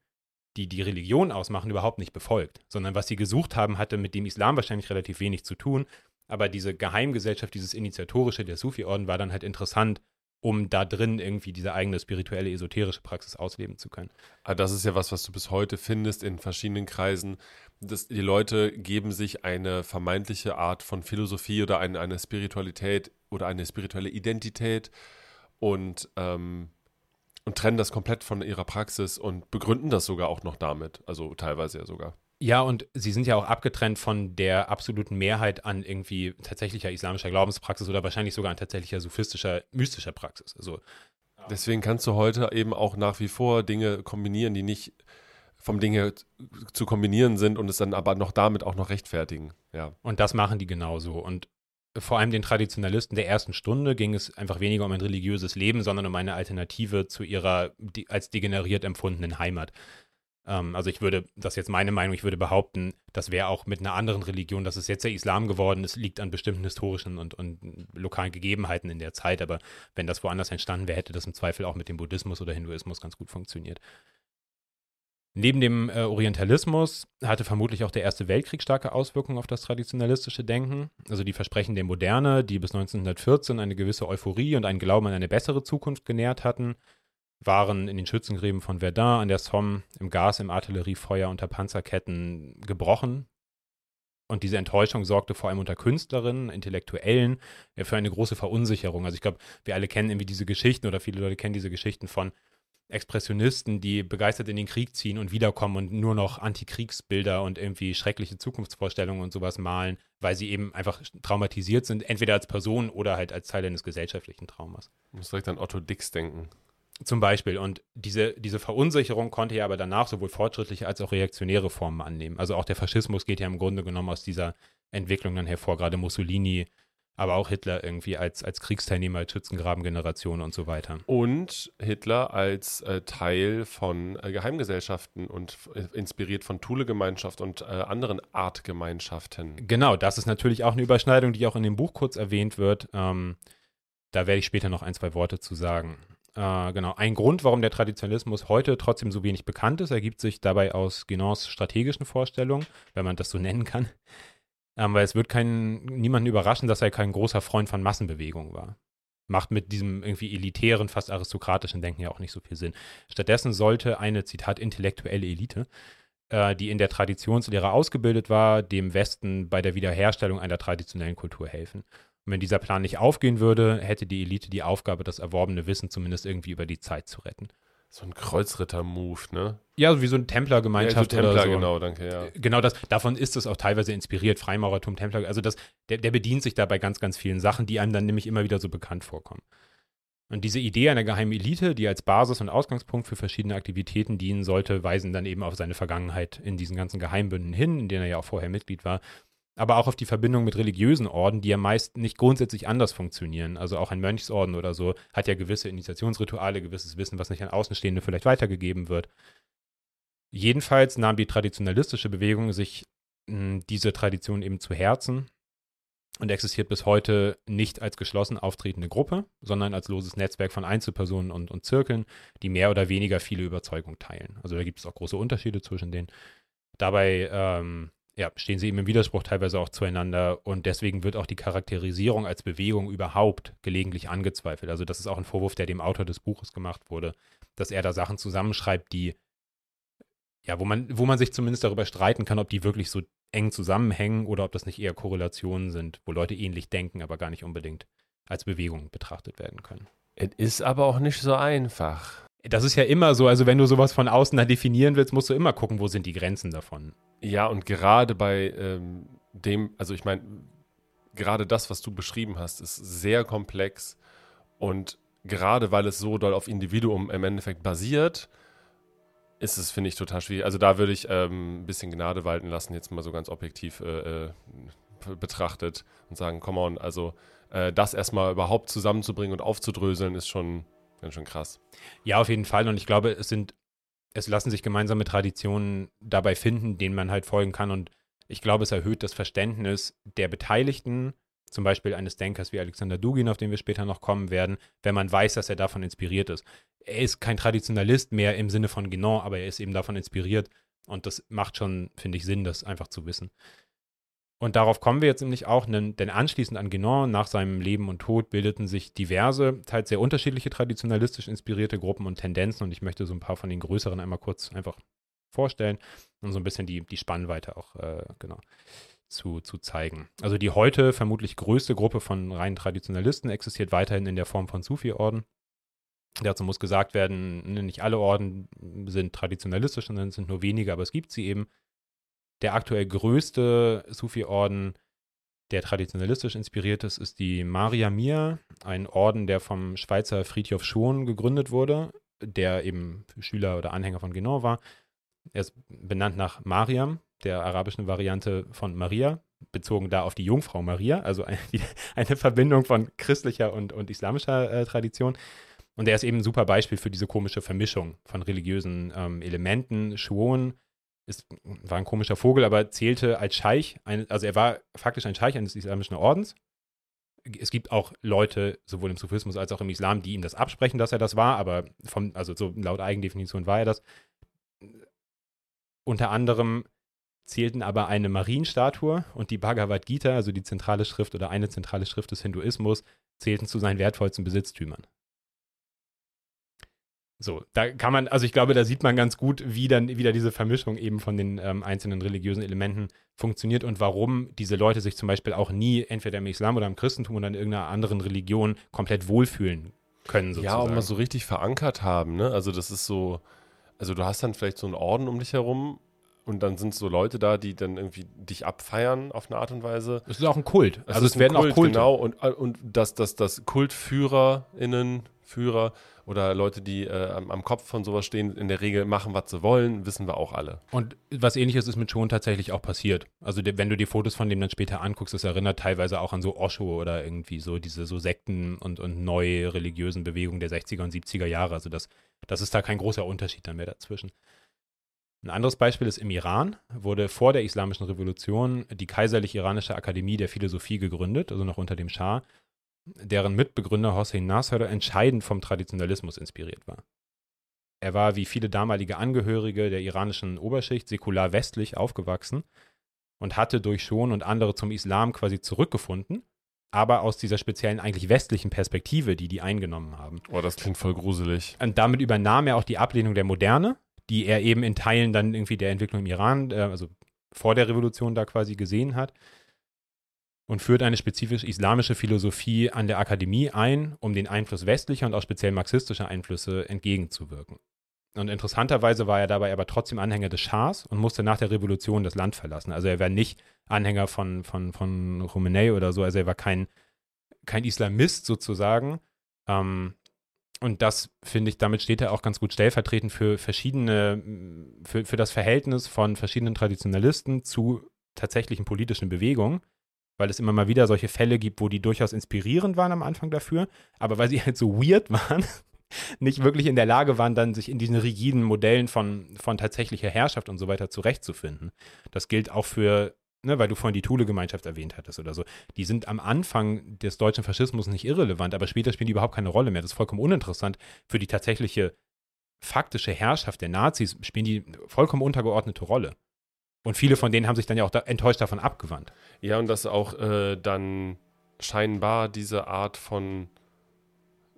die die Religion ausmachen, überhaupt nicht befolgt, sondern was sie gesucht haben, hatte mit dem Islam wahrscheinlich relativ wenig zu tun. Aber diese Geheimgesellschaft, dieses Initiatorische der Sufi-Orden war dann halt interessant, um da drin irgendwie diese eigene spirituelle, esoterische Praxis ausleben zu können. Aber ah, das ist ja was, was du bis heute findest in verschiedenen Kreisen. Das, die Leute geben sich eine vermeintliche Art von Philosophie oder eine, eine Spiritualität oder eine spirituelle Identität und, ähm, und trennen das komplett von ihrer Praxis und begründen das sogar auch noch damit. Also teilweise ja sogar. Ja, und sie sind ja auch abgetrennt von der absoluten Mehrheit an irgendwie tatsächlicher islamischer Glaubenspraxis oder wahrscheinlich sogar an tatsächlicher sophistischer, mystischer Praxis. Also, Deswegen kannst du heute eben auch nach wie vor Dinge kombinieren, die nicht vom Ding her zu kombinieren sind und es dann aber noch damit auch noch rechtfertigen. Ja. Und das machen die genauso. Und vor allem den Traditionalisten der ersten Stunde ging es einfach weniger um ein religiöses Leben, sondern um eine Alternative zu ihrer als degeneriert empfundenen Heimat. Ähm, also ich würde, das ist jetzt meine Meinung, ich würde behaupten, das wäre auch mit einer anderen Religion, dass es jetzt der Islam geworden ist, liegt an bestimmten historischen und, und lokalen Gegebenheiten in der Zeit. Aber wenn das woanders entstanden wäre, hätte das im Zweifel auch mit dem Buddhismus oder Hinduismus ganz gut funktioniert. Neben dem äh, Orientalismus hatte vermutlich auch der Erste Weltkrieg starke Auswirkungen auf das traditionalistische Denken. Also die Versprechen der Moderne, die bis 1914 eine gewisse Euphorie und einen Glauben an eine bessere Zukunft genährt hatten, waren in den Schützengräben von Verdun, an der Somme, im Gas, im Artilleriefeuer unter Panzerketten gebrochen. Und diese Enttäuschung sorgte vor allem unter Künstlerinnen, Intellektuellen für eine große Verunsicherung. Also ich glaube, wir alle kennen irgendwie diese Geschichten oder viele Leute kennen diese Geschichten von Expressionisten, die begeistert in den Krieg ziehen und wiederkommen und nur noch Antikriegsbilder und irgendwie schreckliche Zukunftsvorstellungen und sowas malen, weil sie eben einfach traumatisiert sind, entweder als Person oder halt als Teil eines gesellschaftlichen Traumas. Ich muss direkt an Otto Dix denken. Zum Beispiel. Und diese, diese Verunsicherung konnte ja aber danach sowohl fortschrittliche als auch reaktionäre Formen annehmen. Also auch der Faschismus geht ja im Grunde genommen aus dieser Entwicklung dann hervor, gerade Mussolini, aber auch Hitler irgendwie als, als Kriegsteilnehmer, als Schützengrabengeneration und so weiter. Und Hitler als äh, Teil von äh, Geheimgesellschaften und äh, inspiriert von Thule-Gemeinschaft und äh, anderen Artgemeinschaften. Genau, das ist natürlich auch eine Überschneidung, die auch in dem Buch kurz erwähnt wird. Ähm, da werde ich später noch ein, zwei Worte zu sagen. Äh, genau. Ein Grund, warum der Traditionalismus heute trotzdem so wenig bekannt ist, ergibt sich dabei aus Genons strategischen Vorstellungen, wenn man das so nennen kann. Ähm, weil es wird keinen, niemanden überraschen, dass er kein großer Freund von Massenbewegungen war. Macht mit diesem irgendwie elitären, fast aristokratischen Denken ja auch nicht so viel Sinn. Stattdessen sollte eine, Zitat, intellektuelle Elite, äh, die in der Traditionslehre ausgebildet war, dem Westen bei der Wiederherstellung einer traditionellen Kultur helfen. Und wenn dieser Plan nicht aufgehen würde, hätte die Elite die Aufgabe, das erworbene Wissen zumindest irgendwie über die Zeit zu retten. So ein Kreuzritter-Move, ne? Ja, wie so eine Templergemeinschaft ja, so Templer, so. genau, danke, ja. Genau das, davon ist es auch teilweise inspiriert, Freimaurertum, Templer, also das, der, der bedient sich dabei ganz, ganz vielen Sachen, die einem dann nämlich immer wieder so bekannt vorkommen. Und diese Idee einer geheimen Elite, die als Basis und Ausgangspunkt für verschiedene Aktivitäten dienen sollte, weisen dann eben auf seine Vergangenheit in diesen ganzen Geheimbünden hin, in denen er ja auch vorher Mitglied war aber auch auf die Verbindung mit religiösen Orden, die ja meist nicht grundsätzlich anders funktionieren. Also auch ein Mönchsorden oder so hat ja gewisse Initiationsrituale, gewisses Wissen, was nicht an Außenstehende vielleicht weitergegeben wird. Jedenfalls nahm die traditionalistische Bewegung sich hm, diese Tradition eben zu Herzen und existiert bis heute nicht als geschlossen auftretende Gruppe, sondern als loses Netzwerk von Einzelpersonen und, und Zirkeln, die mehr oder weniger viele Überzeugungen teilen. Also da gibt es auch große Unterschiede zwischen denen. Dabei ähm, ja, stehen sie eben im Widerspruch teilweise auch zueinander und deswegen wird auch die Charakterisierung als Bewegung überhaupt gelegentlich angezweifelt. Also das ist auch ein Vorwurf, der dem Autor des Buches gemacht wurde, dass er da Sachen zusammenschreibt, die ja, wo man, wo man sich zumindest darüber streiten kann, ob die wirklich so eng zusammenhängen oder ob das nicht eher Korrelationen sind, wo Leute ähnlich denken, aber gar nicht unbedingt als Bewegung betrachtet werden können. Es ist aber auch nicht so einfach. Das ist ja immer so, also wenn du sowas von außen da definieren willst, musst du immer gucken, wo sind die Grenzen davon. Ja, und gerade bei ähm, dem, also ich meine, gerade das, was du beschrieben hast, ist sehr komplex und gerade weil es so doll auf Individuum im Endeffekt basiert, ist es, finde ich, total schwierig. Also da würde ich ähm, ein bisschen Gnade walten lassen, jetzt mal so ganz objektiv äh, äh, betrachtet und sagen, come on, also äh, das erstmal überhaupt zusammenzubringen und aufzudröseln, ist schon ganz schön krass. Ja, auf jeden Fall. Und ich glaube, es sind, es lassen sich gemeinsame Traditionen dabei finden, denen man halt folgen kann. Und ich glaube, es erhöht das Verständnis der Beteiligten, zum Beispiel eines Denkers wie Alexander Dugin, auf den wir später noch kommen werden, wenn man weiß, dass er davon inspiriert ist. Er ist kein Traditionalist mehr im Sinne von Guénon, aber er ist eben davon inspiriert und das macht schon, finde ich, Sinn, das einfach zu wissen. Und darauf kommen wir jetzt nämlich auch, denn anschließend an Guénon, nach seinem Leben und Tod, bildeten sich diverse, teils sehr unterschiedliche traditionalistisch inspirierte Gruppen und Tendenzen und ich möchte so ein paar von den größeren einmal kurz einfach vorstellen und so ein bisschen die, die Spannweite auch, äh, genau zu, zu zeigen. Also die heute vermutlich größte Gruppe von rein Traditionalisten existiert weiterhin in der Form von Sufi-Orden. Dazu muss gesagt werden, ne, nicht alle Orden sind traditionalistisch, sondern es sind nur wenige, aber es gibt sie eben. Der aktuell größte Sufi-Orden, der traditionalistisch inspiriert ist, ist die Maria Mia, ein Orden, der vom Schweizer Friedhof Schon gegründet wurde, der eben Schüler oder Anhänger von Genon war. Er ist benannt nach Mariam, der arabischen Variante von Maria, bezogen da auf die Jungfrau Maria, also eine, eine Verbindung von christlicher und, und islamischer äh, Tradition. Und er ist eben ein super Beispiel für diese komische Vermischung von religiösen ähm, Elementen. Schuon ist, war ein komischer Vogel, aber zählte als Scheich, ein, also er war faktisch ein Scheich eines islamischen Ordens. Es gibt auch Leute, sowohl im Sufismus als auch im Islam, die ihm das absprechen, dass er das war, aber vom, also so laut Eigendefinition war er das. Unter anderem zählten aber eine Marienstatue und die Bhagavad Gita, also die zentrale Schrift oder eine zentrale Schrift des Hinduismus, zählten zu seinen wertvollsten Besitztümern. So, da kann man, also ich glaube, da sieht man ganz gut, wie dann wieder diese Vermischung eben von den ähm, einzelnen religiösen Elementen funktioniert und warum diese Leute sich zum Beispiel auch nie entweder im Islam oder im Christentum oder in irgendeiner anderen Religion komplett wohlfühlen können. Sozusagen. Ja, auch mal so richtig verankert haben, ne? Also das ist so, also du hast dann vielleicht so einen Orden um dich herum und dann sind so Leute da, die dann irgendwie dich abfeiern auf eine Art und Weise. Es ist auch ein Kult. Es also es werden Kult, auch Kulte. Genau, und, und dass das, das KultführerInnen, Führer oder Leute, die äh, am, am, Kopf von sowas stehen, in der Regel machen, was sie wollen, wissen wir auch alle. Und was ähnliches ist mit Schon tatsächlich auch passiert. Also wenn du die Fotos von dem dann später anguckst, das erinnert teilweise auch an so Osho oder irgendwie so diese so Sekten und, und neue religiösen Bewegungen der 60er und 70er Jahre. Also das, das ist da kein großer Unterschied dann mehr dazwischen. Ein anderes Beispiel ist im Iran, wurde vor der Islamischen Revolution die Kaiserlich-Iranische Akademie der Philosophie gegründet, also noch unter dem Schah, deren Mitbegründer Hossein Nasr entscheidend vom Traditionalismus inspiriert war. Er war wie viele damalige Angehörige der iranischen Oberschicht säkular westlich aufgewachsen und hatte durch Schon und andere zum Islam quasi zurückgefunden, aber aus dieser speziellen eigentlich westlichen Perspektive, die die eingenommen haben. Oh, das klingt voll gruselig. Und damit übernahm er auch die Ablehnung der Moderne, die er eben in Teilen dann irgendwie der Entwicklung im Iran, äh, also vor der Revolution da quasi gesehen hat und führt eine spezifisch islamische Philosophie an der Akademie ein, um den Einfluss westlicher und auch speziell marxistischer Einflüsse entgegenzuwirken. Und interessanterweise war er dabei aber trotzdem Anhänger des Schahs und musste nach der Revolution das Land verlassen. Also er war nicht Anhänger von, von, von Khomeini oder so, also er war kein, kein Islamist sozusagen, ähm, und das finde ich, damit steht er auch ganz gut stellvertretend für verschiedene, für, für das Verhältnis von verschiedenen Traditionalisten zu tatsächlichen politischen Bewegungen, weil es immer mal wieder solche Fälle gibt, wo die durchaus inspirierend waren am Anfang dafür, aber weil sie halt so weird waren, nicht wirklich in der Lage waren, dann sich in diesen rigiden Modellen von, von tatsächlicher Herrschaft und so weiter zurechtzufinden. Das gilt auch für ne, weil du vorhin die Thule-Gemeinschaft erwähnt hattest oder so, die sind am Anfang des deutschen Faschismus nicht irrelevant, aber später spielen die überhaupt keine Rolle mehr. Das ist vollkommen uninteressant. Für die tatsächliche faktische Herrschaft der Nazis spielen die vollkommen untergeordnete Rolle. Und viele von denen haben sich dann ja auch da enttäuscht davon abgewandt. Ja, und dass auch äh, dann scheinbar diese Art von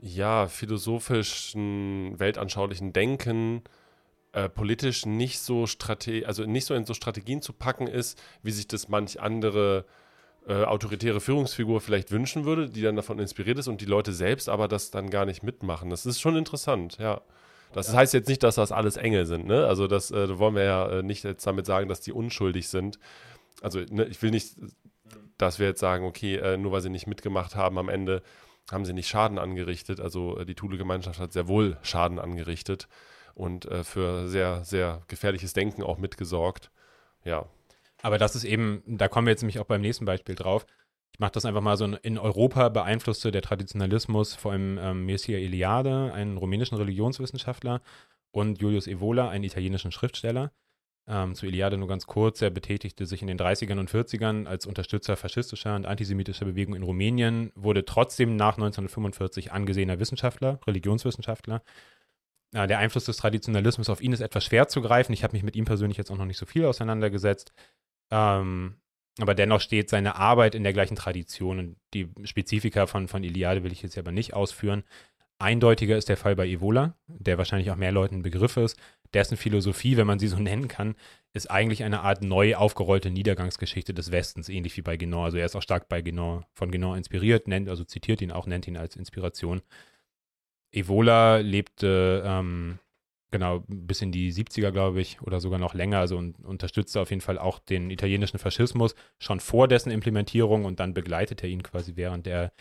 ja, philosophischen, weltanschaulichen Denken äh, politisch nicht so strate also nicht so in so Strategien zu packen ist, wie sich das manch andere äh, autoritäre Führungsfigur vielleicht wünschen würde, die dann davon inspiriert ist und die Leute selbst aber das dann gar nicht mitmachen. Das ist schon interessant, ja. Das heißt jetzt nicht, dass das alles Engel sind, ne? Also das äh, wollen wir ja äh, nicht jetzt damit sagen, dass die unschuldig sind. Also ne, ich will nicht dass wir jetzt sagen, okay, äh, nur weil sie nicht mitgemacht haben, am Ende haben sie nicht Schaden angerichtet. Also äh, die Thule-Gemeinschaft hat sehr wohl Schaden angerichtet und äh, für sehr, sehr gefährliches Denken auch mitgesorgt. Ja. Aber das ist eben, da kommen wir jetzt nämlich auch beim nächsten Beispiel drauf. Ich mache das einfach mal so, in Europa beeinflusste der Traditionalismus vor allem ähm, Mircea Eliade, einen rumänischen Religionswissenschaftler, und Julius Evola, einen italienischen Schriftsteller. Ähm, zu Eliade nur ganz kurz. Er betätigte sich in den 30ern und 40ern als Unterstützer faschistischer und antisemitischer Bewegungen in Rumänien, wurde trotzdem nach 1945 angesehener Wissenschaftler, Religionswissenschaftler. Äh, der Einfluss des Traditionalismus auf ihn ist etwas schwer zu greifen. Ich habe mich mit ihm persönlich jetzt auch noch nicht so viel auseinandergesetzt. Ähm, aber dennoch steht seine Arbeit in der gleichen Tradition und die Spezifika von, von Iliade will ich jetzt aber nicht ausführen. Eindeutiger ist der Fall bei Evola, der wahrscheinlich auch mehr Leuten ein Begriff ist. Dessen Philosophie, wenn man sie so nennen kann, ist eigentlich eine Art neu aufgerollte Niedergangsgeschichte des Westens, ähnlich wie bei Guénon. Also er ist auch stark bei Guénon, von Guénon inspiriert, nennt, also zitiert ihn auch, nennt ihn als Inspiration. Evola lebte ähm, genau, bis in die 70er, glaube ich, oder sogar noch länger, also und, unterstützte auf jeden Fall auch den italienischen Faschismus schon vor dessen Implementierung und dann begleitet er ihn quasi während er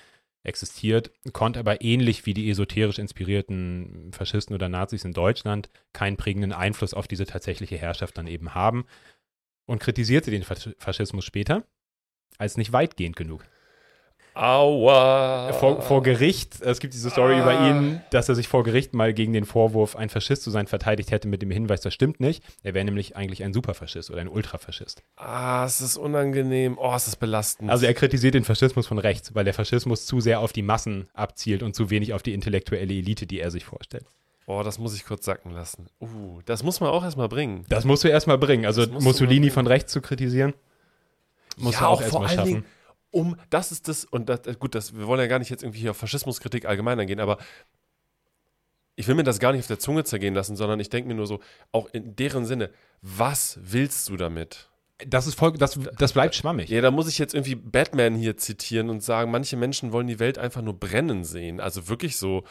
existiert, konnte aber ähnlich wie die esoterisch inspirierten Faschisten oder Nazis in Deutschland keinen prägenden Einfluss auf diese tatsächliche Herrschaft dann eben haben und kritisierte den Faschismus später als nicht weitgehend genug. Aua. Vor, vor, Gericht, es gibt diese Story ah. über ihn, dass er sich vor Gericht mal gegen den Vorwurf, ein Faschist zu sein, verteidigt hätte mit dem Hinweis, das stimmt nicht. Er wäre nämlich eigentlich ein Superfaschist oder ein Ultrafaschist. Ah, es ist unangenehm. Oh, es ist belastend. Also er kritisiert den Faschismus von rechts, weil der Faschismus zu sehr auf die Massen abzielt und zu wenig auf die intellektuelle Elite, die er sich vorstellt. Boah, das muss ich kurz sacken lassen. Uh, das muss man auch erstmal bringen. Das musst du erstmal bringen. Also Mussolini von rechts zu kritisieren, muss ja, auch erstmal schaffen. Dingen, um, das ist das, und das, gut, das, wir wollen ja gar nicht jetzt irgendwie hier auf Faschismuskritik allgemein eingehen, aber ich will mir das gar nicht auf der Zunge zergehen lassen, sondern ich denke mir nur so, auch in deren Sinne, was willst du damit? Das ist voll, das, das bleibt schwammig. Ja, da muss ich jetzt irgendwie Batman hier zitieren und sagen, manche Menschen wollen die Welt einfach nur brennen sehen. Also wirklich so,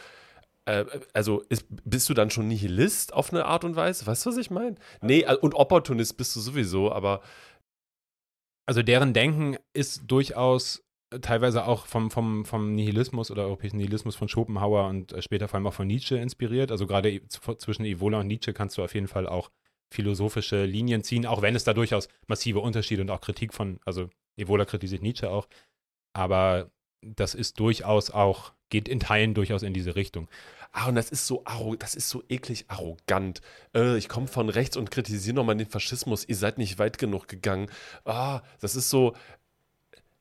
äh, also ist, bist du dann schon Nihilist auf eine Art und Weise? Weißt du, was ich meine? Nee, und Opportunist bist du sowieso, aber also deren Denken ist durchaus teilweise auch vom, vom, vom Nihilismus oder europäischen Nihilismus von Schopenhauer und äh, später vor allem auch von Nietzsche inspiriert. Also gerade zwischen Evola und Nietzsche kannst du auf jeden Fall auch philosophische Linien ziehen, auch wenn es da durchaus massive Unterschiede und auch Kritik von, also Evola kritisiert Nietzsche auch, aber das ist durchaus auch, geht in Teilen durchaus in diese Richtung ah, und das ist so, das ist so eklig arrogant. Äh, ich komme von rechts und kritisiere nochmal den Faschismus. Ihr seid nicht weit genug gegangen. Ah, das ist so,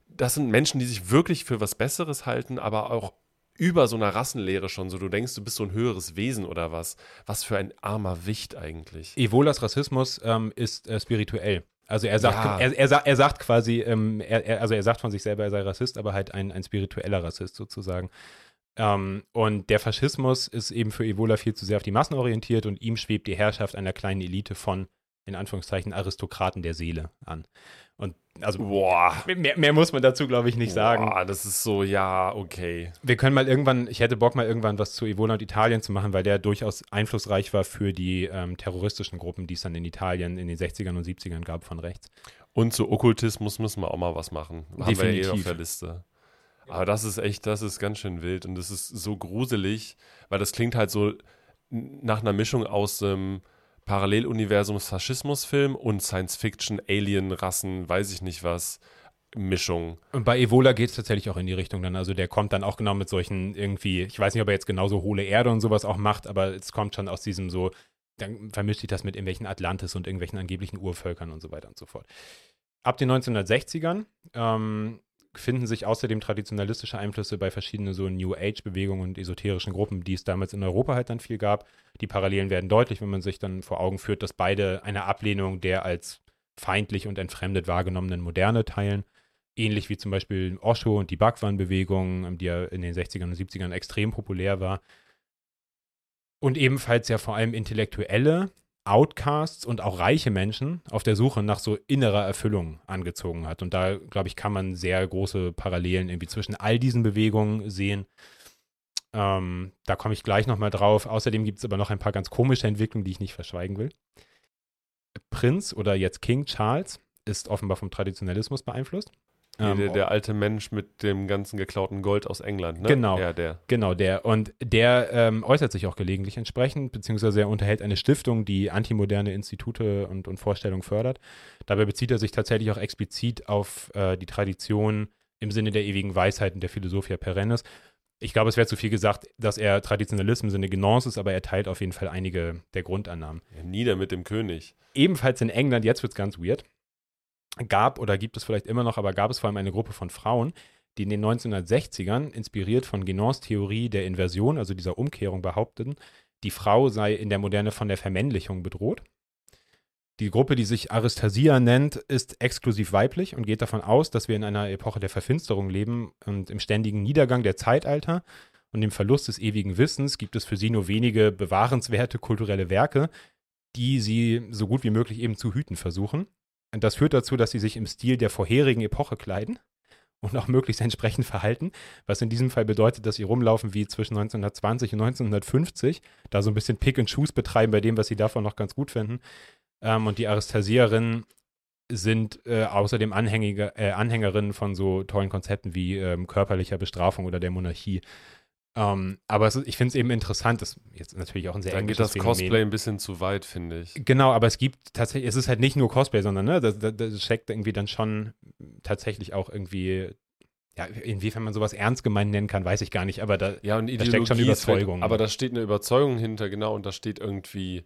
das sind Menschen, die sich wirklich für was Besseres halten, aber auch über so einer Rassenlehre schon so. Du denkst, du bist so ein höheres Wesen oder was. Was für ein armer Wicht eigentlich. Evolas Rassismus ähm, ist äh, spirituell. Also er sagt, ja. er, er, er, sagt quasi, ähm, er, also er sagt von sich selber, er sei Rassist, aber halt ein, ein spiritueller Rassist sozusagen. Ähm, und der Faschismus ist eben für Evola viel zu sehr auf die Massen orientiert und ihm schwebt die Herrschaft einer kleinen Elite von, in Anführungszeichen, Aristokraten der Seele an. Und also Boah. Mehr, mehr muss man dazu, glaube ich, nicht Boah, sagen. Das ist so, ja, okay. Wir können mal irgendwann, ich hätte Bock mal irgendwann was zu Evola und Italien zu machen, weil der durchaus einflussreich war für die ähm, terroristischen Gruppen, die es dann in Italien in den 60ern und 70ern gab von rechts. Und zu Okkultismus müssen wir auch mal was machen. Definitiv. Haben wir eh auf der Liste. Aber das ist echt, das ist ganz schön wild und das ist so gruselig, weil das klingt halt so nach einer Mischung aus ähm, Paralleluniversums-Faschismusfilm und Science-Fiction, Alien-Rassen, weiß ich nicht was. Mischung. Und bei Evola geht es tatsächlich auch in die Richtung dann. Also der kommt dann auch genau mit solchen irgendwie, ich weiß nicht, ob er jetzt genauso hohle Erde und sowas auch macht, aber es kommt schon aus diesem so, dann vermischt sich das mit irgendwelchen Atlantis und irgendwelchen angeblichen Urvölkern und so weiter und so fort. Ab den 1960ern ähm, finden sich außerdem traditionalistische Einflüsse bei verschiedenen so New Age-Bewegungen und esoterischen Gruppen, die es damals in Europa halt dann viel gab. Die Parallelen werden deutlich, wenn man sich dann vor Augen führt, dass beide eine Ablehnung der als feindlich und entfremdet wahrgenommenen Moderne teilen. Ähnlich wie zum Beispiel Osho und die Bhagwan-Bewegung, die ja in den 60ern und 70ern extrem populär war. Und ebenfalls ja vor allem Intellektuelle, Outcasts und auch reiche Menschen auf der Suche nach so innerer Erfüllung angezogen hat. Und da, glaube ich, kann man sehr große Parallelen irgendwie zwischen all diesen Bewegungen sehen. Ähm, da komme ich gleich nochmal drauf. Außerdem gibt es aber noch ein paar ganz komische Entwicklungen, die ich nicht verschweigen will. Prinz oder jetzt King Charles ist offenbar vom Traditionalismus beeinflusst. Ähm, der, der, alte Mensch mit dem ganzen geklauten Gold aus England, ne? Genau. Ja, der. Genau, der. Und der ähm, äußert sich auch gelegentlich entsprechend, beziehungsweise er unterhält eine Stiftung, die antimoderne Institute und, und Vorstellungen fördert. Dabei bezieht er sich tatsächlich auch explizit auf äh, die Tradition im Sinne der ewigen Weisheiten der Philosophia Perennis. Ich glaube, es wäre zu viel gesagt, dass er Traditionalismus im Sinne Genance ist, aber er teilt auf jeden Fall einige der Grundannahmen. Ja, nieder mit dem König. Ebenfalls in England, jetzt wird es ganz weird, gab oder gibt es vielleicht immer noch, aber gab es vor allem eine Gruppe von Frauen, die in den 1960ern, inspiriert von Genons Theorie der Inversion, also dieser Umkehrung, behaupteten, die Frau sei in der Moderne von der Vermännlichung bedroht. Die Gruppe, die sich Aristasia nennt, ist exklusiv weiblich und geht davon aus, dass wir in einer Epoche der Verfinsterung leben und im ständigen Niedergang der Zeitalter und dem Verlust des ewigen Wissens gibt es für sie nur wenige bewahrenswerte kulturelle Werke, die sie so gut wie möglich eben zu hüten versuchen. Das führt dazu, dass sie sich im Stil der vorherigen Epoche kleiden und auch möglichst entsprechend verhalten, was in diesem Fall bedeutet, dass sie rumlaufen wie zwischen 1920 und 1950, da so ein bisschen Pick and Choose betreiben bei dem, was sie davon noch ganz gut finden. Ähm, und die Aristasierinnen sind äh, außerdem Anhängige, äh, Anhängerinnen von so tollen Konzepten wie ähm, körperlicher Bestrafung oder der Monarchie. Um, ähm, aber ist, ich finde es eben interessant, das ist jetzt natürlich auch ein sehr Dann geht das Phänomen. Cosplay ein bisschen zu weit, finde ich. Genau, aber es gibt tatsächlich, es ist halt nicht nur Cosplay, sondern ne, das, das, das steckt irgendwie dann schon tatsächlich auch irgendwie ja, inwiefern man sowas ernst gemeint nennen kann, weiß ich gar nicht, aber da, ja, und da steckt schon Überzeugung. aber da steht eine Überzeugung hinter, genau, und da steht irgendwie,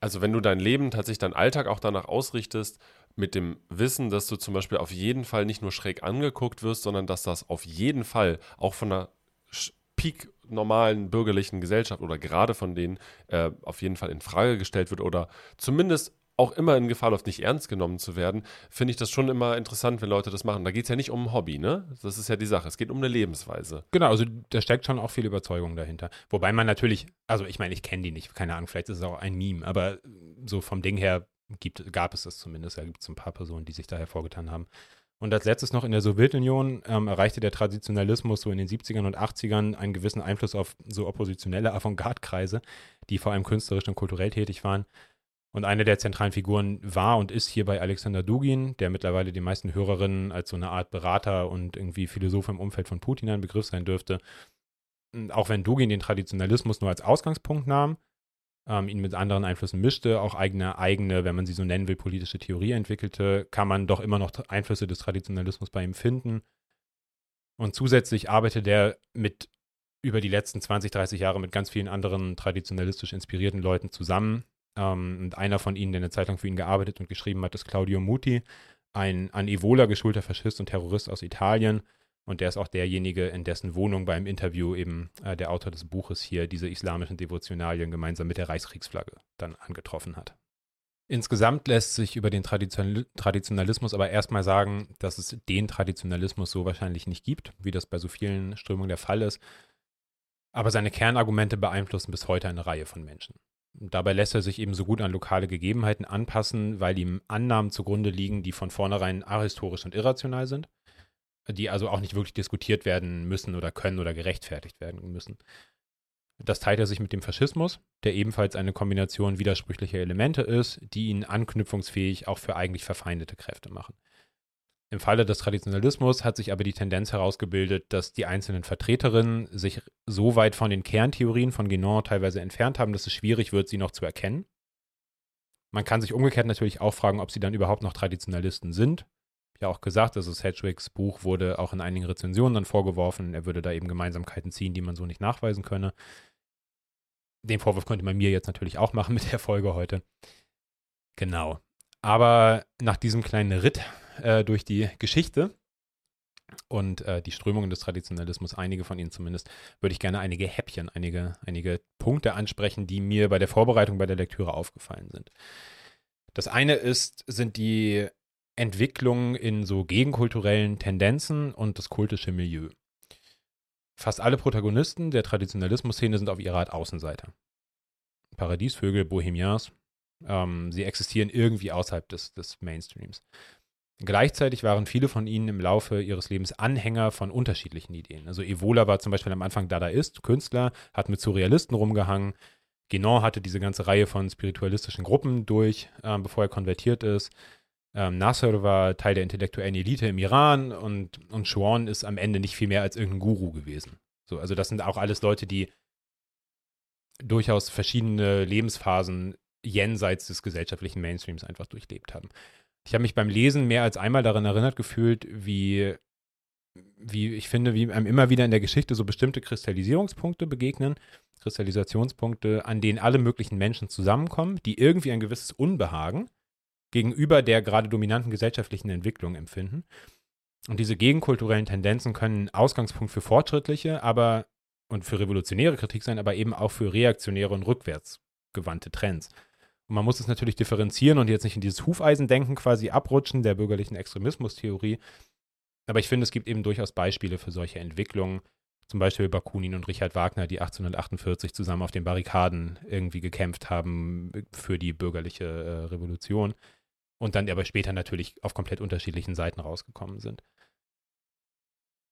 also wenn du dein Leben tatsächlich, deinen Alltag auch danach ausrichtest, mit dem Wissen, dass du zum Beispiel auf jeden Fall nicht nur schräg angeguckt wirst, sondern dass das auf jeden Fall auch von einer Peak normalen bürgerlichen Gesellschaft oder gerade von denen äh, auf jeden Fall in Frage gestellt wird oder zumindest auch immer in Gefahr läuft, nicht ernst genommen zu werden, finde ich das schon immer interessant, wenn Leute das machen. Da geht es ja nicht um ein Hobby, ne? Das ist ja die Sache. Es geht um eine Lebensweise. Genau, also da steckt schon auch viel Überzeugung dahinter. Wobei man natürlich, also ich meine, ich kenne die nicht, keine Ahnung, vielleicht ist es auch ein Meme, aber so vom Ding her gibt, gab es das zumindest. Da gibt es ein paar Personen, die sich da hervorgetan haben. Und als letztes noch in der Sowjetunion ähm, erreichte der Traditionalismus so in den 70ern und 80ern einen gewissen Einfluss auf so oppositionelle Avantgarde-Kreise, die vor allem künstlerisch und kulturell tätig waren. Und eine der zentralen Figuren war und ist hierbei Alexander Dugin, der mittlerweile den meisten Hörerinnen als so eine Art Berater und irgendwie Philosoph im Umfeld von Putin ein Begriff sein dürfte. Auch wenn Dugin den Traditionalismus nur als Ausgangspunkt nahm, ähm, ihn mit anderen Einflüssen mischte, auch eigene, eigene, wenn man sie so nennen will, politische Theorie entwickelte, kann man doch immer noch Einflüsse des Traditionalismus bei ihm finden. Und zusätzlich arbeitet er mit über die letzten 20, 30 Jahre mit ganz vielen anderen traditionalistisch inspirierten Leuten zusammen. Ähm, und einer von ihnen, der eine Zeit lang für ihn gearbeitet und geschrieben hat, ist Claudio Muti, ein an Evola geschulter Faschist und Terrorist aus Italien, und der ist auch derjenige, in dessen Wohnung beim Interview eben äh, der Autor des Buches hier diese islamischen Devotionalien gemeinsam mit der Reichskriegsflagge dann angetroffen hat. Insgesamt lässt sich über den Tradition Traditionalismus aber erstmal sagen, dass es den Traditionalismus so wahrscheinlich nicht gibt, wie das bei so vielen Strömungen der Fall ist. Aber seine Kernargumente beeinflussen bis heute eine Reihe von Menschen. Dabei lässt er sich eben so gut an lokale Gegebenheiten anpassen, weil ihm Annahmen zugrunde liegen, die von vornherein ahistorisch und irrational sind die also auch nicht wirklich diskutiert werden müssen oder können oder gerechtfertigt werden müssen. Das teilt er sich mit dem Faschismus, der ebenfalls eine Kombination widersprüchlicher Elemente ist, die ihn anknüpfungsfähig auch für eigentlich verfeindete Kräfte machen. Im Falle des Traditionalismus hat sich aber die Tendenz herausgebildet, dass die einzelnen Vertreterinnen sich so weit von den Kerntheorien von Guénon teilweise entfernt haben, dass es schwierig wird, sie noch zu erkennen. Man kann sich umgekehrt natürlich auch fragen, ob sie dann überhaupt noch Traditionalisten sind ja auch gesagt, also Sedgwicks Buch wurde auch in einigen Rezensionen dann vorgeworfen, er würde da eben Gemeinsamkeiten ziehen, die man so nicht nachweisen könne. Den Vorwurf könnte man mir jetzt natürlich auch machen mit der Folge heute. Genau. Aber nach diesem kleinen Ritt äh, durch die Geschichte und äh, die Strömungen des Traditionalismus, einige von ihnen zumindest, würde ich gerne einige Häppchen, einige, einige Punkte ansprechen, die mir bei der Vorbereitung bei der Lektüre aufgefallen sind. Das eine ist, sind die Entwicklung in so gegenkulturellen Tendenzen und das kultische Milieu. Fast alle Protagonisten der Traditionalismus-Szene sind auf ihre Art Außenseiter. Paradiesvögel, Bohemians, ähm, sie existieren irgendwie außerhalb des, des Mainstreams. Gleichzeitig waren viele von ihnen im Laufe ihres Lebens Anhänger von unterschiedlichen Ideen. Also Evola war zum Beispiel am Anfang Dadaist, Künstler, hat mit Surrealisten rumgehangen. Guénon hatte diese ganze Reihe von spiritualistischen Gruppen durch, äh, bevor er konvertiert ist. Ähm, Nasser war Teil der intellektuellen Elite im Iran und, und Schwan ist am Ende nicht viel mehr als irgendein Guru gewesen. So, also das sind auch alles Leute, die durchaus verschiedene Lebensphasen jenseits des gesellschaftlichen Mainstreams einfach durchlebt haben. Ich habe mich beim Lesen mehr als einmal daran erinnert gefühlt, wie, wie ich finde, wie einem immer wieder in der Geschichte so bestimmte Kristallisierungspunkte begegnen, Kristallisationspunkte, an denen alle möglichen Menschen zusammenkommen, die irgendwie ein gewisses Unbehagen gegenüber der gerade dominanten gesellschaftlichen Entwicklung empfinden. Und diese gegenkulturellen Tendenzen können Ausgangspunkt für fortschrittliche, aber und für revolutionäre Kritik sein, aber eben auch für reaktionäre und rückwärtsgewandte Trends. Und man muss es natürlich differenzieren und jetzt nicht in dieses Hufeisendenken quasi abrutschen der bürgerlichen Extremismustheorie. Aber ich finde, es gibt eben durchaus Beispiele für solche Entwicklungen. Zum Beispiel Bakunin und Richard Wagner, die 1848 zusammen auf den Barrikaden irgendwie gekämpft haben für die bürgerliche äh, Revolution und dann aber später natürlich auf komplett unterschiedlichen Seiten rausgekommen sind.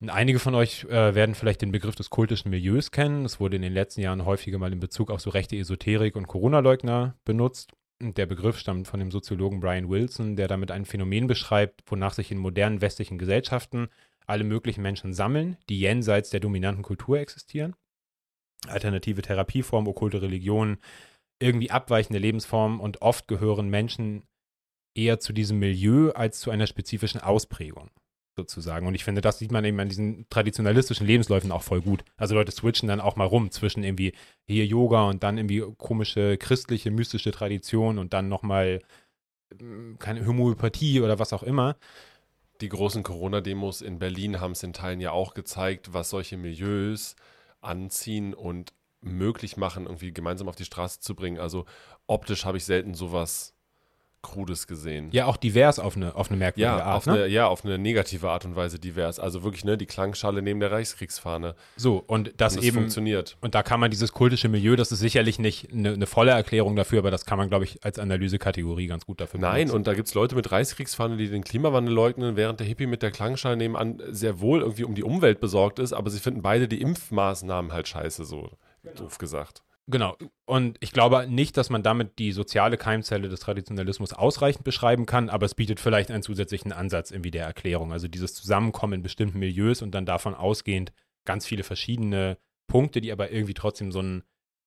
Und einige von euch äh, werden vielleicht den Begriff des kultischen Milieus kennen. Es wurde in den letzten Jahren häufiger mal in Bezug auf so rechte Esoterik und Corona-Leugner benutzt. Und der Begriff stammt von dem Soziologen Brian Wilson, der damit ein Phänomen beschreibt, wonach sich in modernen westlichen Gesellschaften alle möglichen Menschen sammeln, die jenseits der dominanten Kultur existieren. Alternative Therapieformen, okkulte Religionen, irgendwie abweichende Lebensformen und oft gehören Menschen eher zu diesem Milieu als zu einer spezifischen Ausprägung sozusagen. Und ich finde, das sieht man eben an diesen traditionalistischen Lebensläufen auch voll gut. Also Leute switchen dann auch mal rum zwischen irgendwie hier Yoga und dann irgendwie komische christliche, mystische Tradition und dann nochmal hm, keine Homöopathie oder was auch immer. Die großen Corona-Demos in Berlin haben es in Teilen ja auch gezeigt, was solche Milieus anziehen und möglich machen, irgendwie gemeinsam auf die Straße zu bringen. Also optisch habe ich selten sowas Krudes gesehen. Ja, auch divers auf eine, auf eine merkwürdige ja, Art. Auf ne? eine, ja, auf eine negative Art und Weise divers. Also wirklich, ne, die Klangschale neben der Reichskriegsfahne. So, und das, und das eben. funktioniert. Und da kann man dieses kultische Milieu, das ist sicherlich nicht eine, eine volle Erklärung dafür, aber das kann man, glaube ich, als Analysekategorie ganz gut dafür Nein, benutzen. und da gibt es Leute mit Reichskriegsfahne, die den Klimawandel leugnen, während der Hippie mit der Klangschale nebenan sehr wohl irgendwie um die Umwelt besorgt ist, aber sie finden beide die Impfmaßnahmen halt scheiße, so doof gesagt. Genau. Und ich glaube nicht, dass man damit die soziale Keimzelle des Traditionalismus ausreichend beschreiben kann, aber es bietet vielleicht einen zusätzlichen Ansatz irgendwie der Erklärung. Also dieses Zusammenkommen in bestimmten Milieus und dann davon ausgehend ganz viele verschiedene Punkte, die aber irgendwie trotzdem so einen,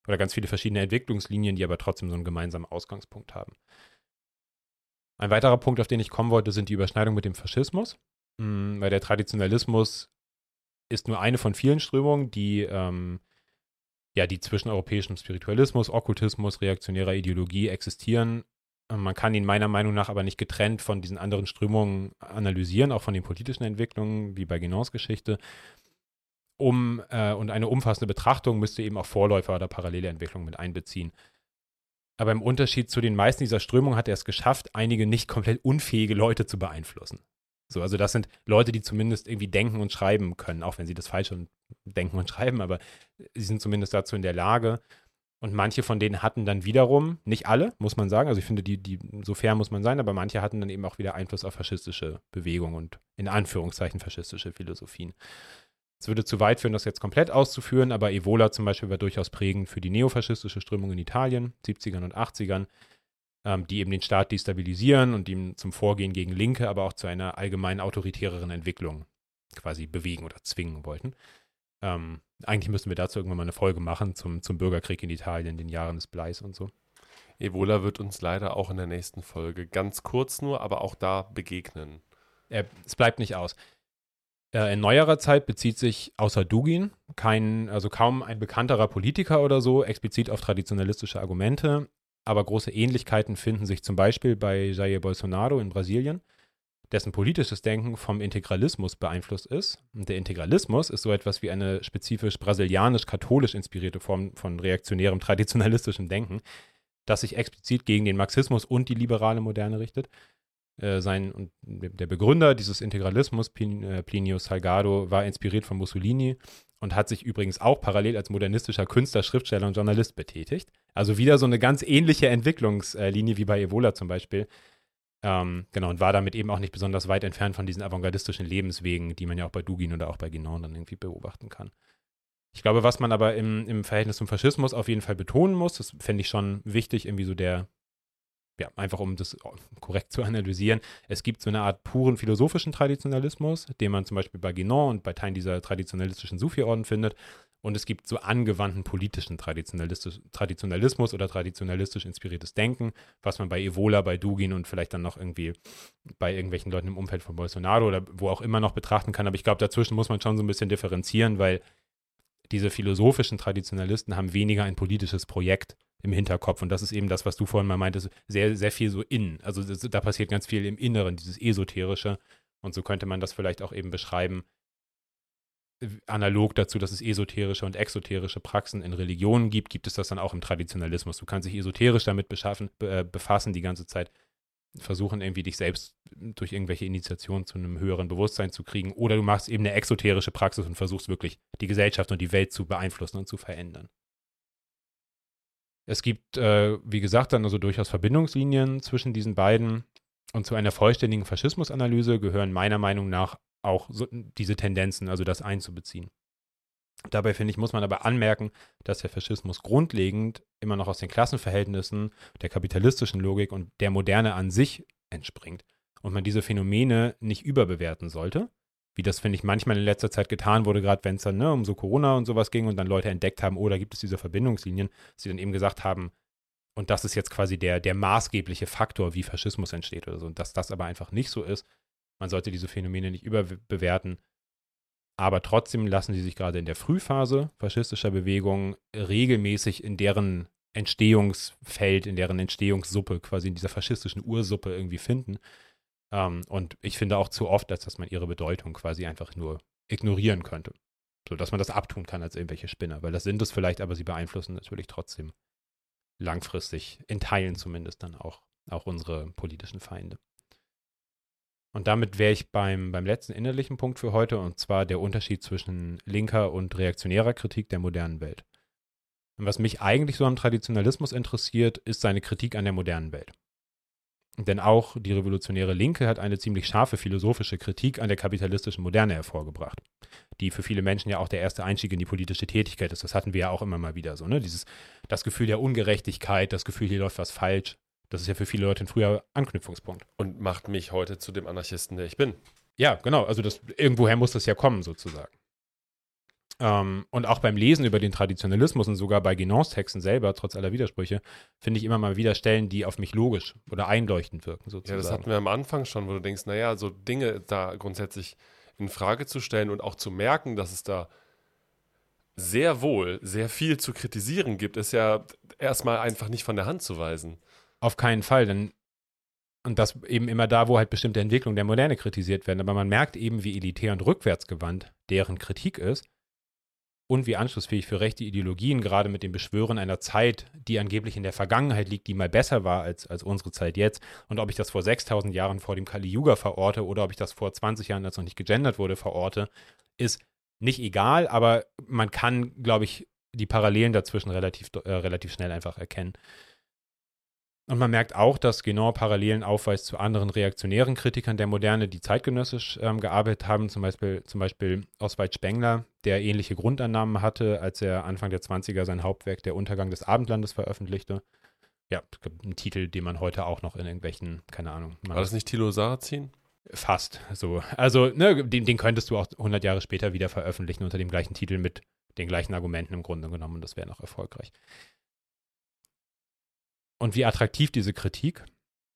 oder ganz viele verschiedene Entwicklungslinien, die aber trotzdem so einen gemeinsamen Ausgangspunkt haben. Ein weiterer Punkt, auf den ich kommen wollte, sind die Überschneidungen mit dem Faschismus, Mhm, weil der Traditionalismus ist nur eine von vielen Strömungen, die ähm, ja, die zwischen europäischem Spiritualismus, Okkultismus, reaktionärer Ideologie existieren. Ähm, Man kann ihn meiner Meinung nach aber nicht getrennt von diesen anderen Strömungen analysieren, auch von den politischen Entwicklungen, wie bei Guénons Geschichte. Um, äh, und eine umfassende Betrachtung müsste eben auch Vorläufer oder parallele Entwicklungen mit einbeziehen. Aber im Unterschied zu den meisten dieser Strömungen hat er es geschafft, einige nicht komplett unfähige Leute zu beeinflussen. So, also das sind Leute, die zumindest irgendwie denken und schreiben können, auch wenn sie das Falsche denken und schreiben, aber sie sind zumindest dazu in der Lage. Und manche von denen hatten dann wiederum, nicht alle, muss man sagen, also ich finde, die, die, so fair muss man sein, aber manche hatten dann eben auch wieder Einfluss auf faschistische Bewegungen und in Anführungszeichen faschistische Philosophien. Es würde zu weit führen, das jetzt komplett auszuführen, aber Evola zum Beispiel war durchaus prägend für die neofaschistische Strömung in Italien, 70ern und 80ern, ähm, die eben den Staat destabilisieren und ihm zum Vorgehen gegen Linke, aber auch zu einer allgemein autoritäreren Entwicklung quasi bewegen oder zwingen wollten. Ähm, eigentlich müssten wir dazu irgendwann mal eine Folge machen zum, zum Bürgerkrieg in Italien, in den Jahren des Bleis und so. Ebola wird uns leider auch in der nächsten Folge ganz kurz nur, aber auch da begegnen. Äh, es bleibt nicht aus. Äh, in neuerer Zeit bezieht sich außer Dugin kein, also kaum ein bekannterer Politiker oder so explizit auf traditionalistische Argumente, aber große Ähnlichkeiten finden sich zum Beispiel bei Jair Bolsonaro in Brasilien, dessen politisches Denken vom Integralismus beeinflusst ist. Und der Integralismus ist so etwas wie eine spezifisch brasilianisch-katholisch inspirierte Form von reaktionärem traditionalistischem Denken, das sich explizit gegen den Marxismus und die liberale Moderne richtet. Äh, sein, und der Begründer dieses Integralismus, äh, Plinio Salgado, war inspiriert von Mussolini und hat sich übrigens auch parallel als modernistischer Künstler, Schriftsteller und Journalist betätigt. Also wieder so eine ganz ähnliche Entwicklungslinie wie bei Evola zum Beispiel. Ähm, genau, und war damit eben auch nicht besonders weit entfernt von diesen avantgardistischen Lebenswegen, die man ja auch bei Dugin oder auch bei Guénon dann irgendwie beobachten kann. Ich glaube, was man aber im, im Verhältnis zum Faschismus auf jeden Fall betonen muss, das fände ich schon wichtig, irgendwie so der, ja, einfach um das korrekt zu analysieren, es gibt so eine Art puren philosophischen Traditionalismus, den man zum Beispiel bei Guénon und bei Teilen dieser traditionalistischen Sufi-Orden findet. Und es gibt so angewandten politischen Traditionalismus oder traditionalistisch inspiriertes Denken, was man bei Evola, bei Dugin und vielleicht dann noch irgendwie bei irgendwelchen Leuten im Umfeld von Bolsonaro oder wo auch immer noch betrachten kann. Aber ich glaube, dazwischen muss man schon so ein bisschen differenzieren, weil diese philosophischen Traditionalisten haben weniger ein politisches Projekt im Hinterkopf. Und das ist eben das, was du vorhin mal meintest, sehr, sehr viel so innen. Also das, da passiert ganz viel im Inneren, dieses Esoterische. Und so könnte man das vielleicht auch eben beschreiben, analog dazu, dass es esoterische und exoterische Praxen in Religionen gibt, gibt es das dann auch im Traditionalismus. Du kannst dich esoterisch damit beschaffen, äh, befassen die ganze Zeit, versuchen irgendwie dich selbst durch irgendwelche Initiationen zu einem höheren Bewusstsein zu kriegen. Oder du machst eben eine exoterische Praxis und versuchst wirklich die Gesellschaft und die Welt zu beeinflussen und zu verändern. Es gibt, äh, wie gesagt, dann also durchaus Verbindungslinien zwischen diesen beiden. Und zu einer vollständigen Faschismusanalyse gehören meiner Meinung nach auch so, diese Tendenzen, also das einzubeziehen. Dabei finde ich, muss man aber anmerken, dass der Faschismus grundlegend immer noch aus den Klassenverhältnissen, der kapitalistischen Logik und der Moderne an sich entspringt und man diese Phänomene nicht überbewerten sollte, wie das, finde ich, manchmal in letzter Zeit getan wurde, gerade wenn es dann ne, um so Corona und sowas ging und dann Leute entdeckt haben, oh, da gibt es diese Verbindungslinien, dass sie dann eben gesagt haben, und das ist jetzt quasi der, der maßgebliche Faktor, wie Faschismus entsteht oder so. Und dass das aber einfach nicht so ist. Man sollte diese Phänomene nicht überbewerten. Aber trotzdem lassen sie sich gerade in der Frühphase faschistischer Bewegungen regelmäßig in deren Entstehungsfeld, in deren Entstehungssuppe, quasi in dieser faschistischen Ursuppe irgendwie finden. Ähm, und ich finde auch zu oft, als dass man ihre Bedeutung quasi einfach nur ignorieren könnte. So dass man das abtun kann als irgendwelche Spinner, weil das sind es vielleicht, aber sie beeinflussen natürlich trotzdem langfristig, in Teilen zumindest dann auch, auch unsere politischen Feinde. Und damit wäre ich beim, beim letzten innerlichen Punkt für heute, und zwar der Unterschied zwischen linker und reaktionärer Kritik der modernen Welt. Und was mich eigentlich so am Traditionalismus interessiert, ist seine Kritik an der modernen Welt. Denn auch die revolutionäre Linke hat eine ziemlich scharfe philosophische Kritik an der kapitalistischen Moderne hervorgebracht, die für viele Menschen ja auch der erste Einstieg in die politische Tätigkeit ist. Das hatten wir ja auch immer mal wieder so, ne? Dieses, das Gefühl der Ungerechtigkeit, das Gefühl, hier läuft was falsch. Das ist ja für viele Leute ein früher Anknüpfungspunkt. Und macht mich heute zu dem Anarchisten, der ich bin. Ja, genau. Also das, irgendwoher muss das ja kommen, sozusagen. Ähm, und auch beim Lesen über den Traditionalismus und sogar bei Guénons Texten selber, trotz aller Widersprüche, finde ich immer mal wieder Stellen, die auf mich logisch oder einleuchtend wirken, sozusagen. Ja, das hatten wir am Anfang schon, wo du denkst, naja, so Dinge da grundsätzlich in Frage zu stellen und auch zu merken, dass es da sehr wohl sehr viel zu kritisieren gibt, ist ja erstmal einfach nicht von der Hand zu weisen. Auf keinen Fall, denn und das eben immer da, wo halt bestimmte Entwicklungen der Moderne kritisiert werden. Aber man merkt eben, wie elitär und rückwärtsgewandt deren Kritik ist und wie anschlussfähig für rechte Ideologien, gerade mit dem Beschwören einer Zeit, die angeblich in der Vergangenheit liegt, die mal besser war als, als unsere Zeit jetzt. Und ob ich das vor 6000 Jahren vor dem Kali Yuga verorte oder ob ich das vor 20 Jahren, als noch nicht gegendert wurde, verorte, ist nicht egal, aber man kann, glaube ich, die Parallelen dazwischen relativ, äh, relativ schnell einfach erkennen. Und man merkt auch, dass genau Parallelen aufweist zu anderen reaktionären Kritikern der Moderne, die zeitgenössisch ähm, gearbeitet haben, zum Beispiel, zum Beispiel Oswald Spengler, der ähnliche Grundannahmen hatte, als er Anfang der 20er sein Hauptwerk Der Untergang des Abendlandes veröffentlichte. Ja, ein Titel, den man heute auch noch in irgendwelchen, keine Ahnung. War das nicht Thilo Sarrazin? Fast so. Also, ne, den, den könntest du auch 100 Jahre später wieder veröffentlichen unter dem gleichen Titel mit den gleichen Argumenten im Grunde genommen und das wäre noch erfolgreich. Und wie attraktiv diese Kritik,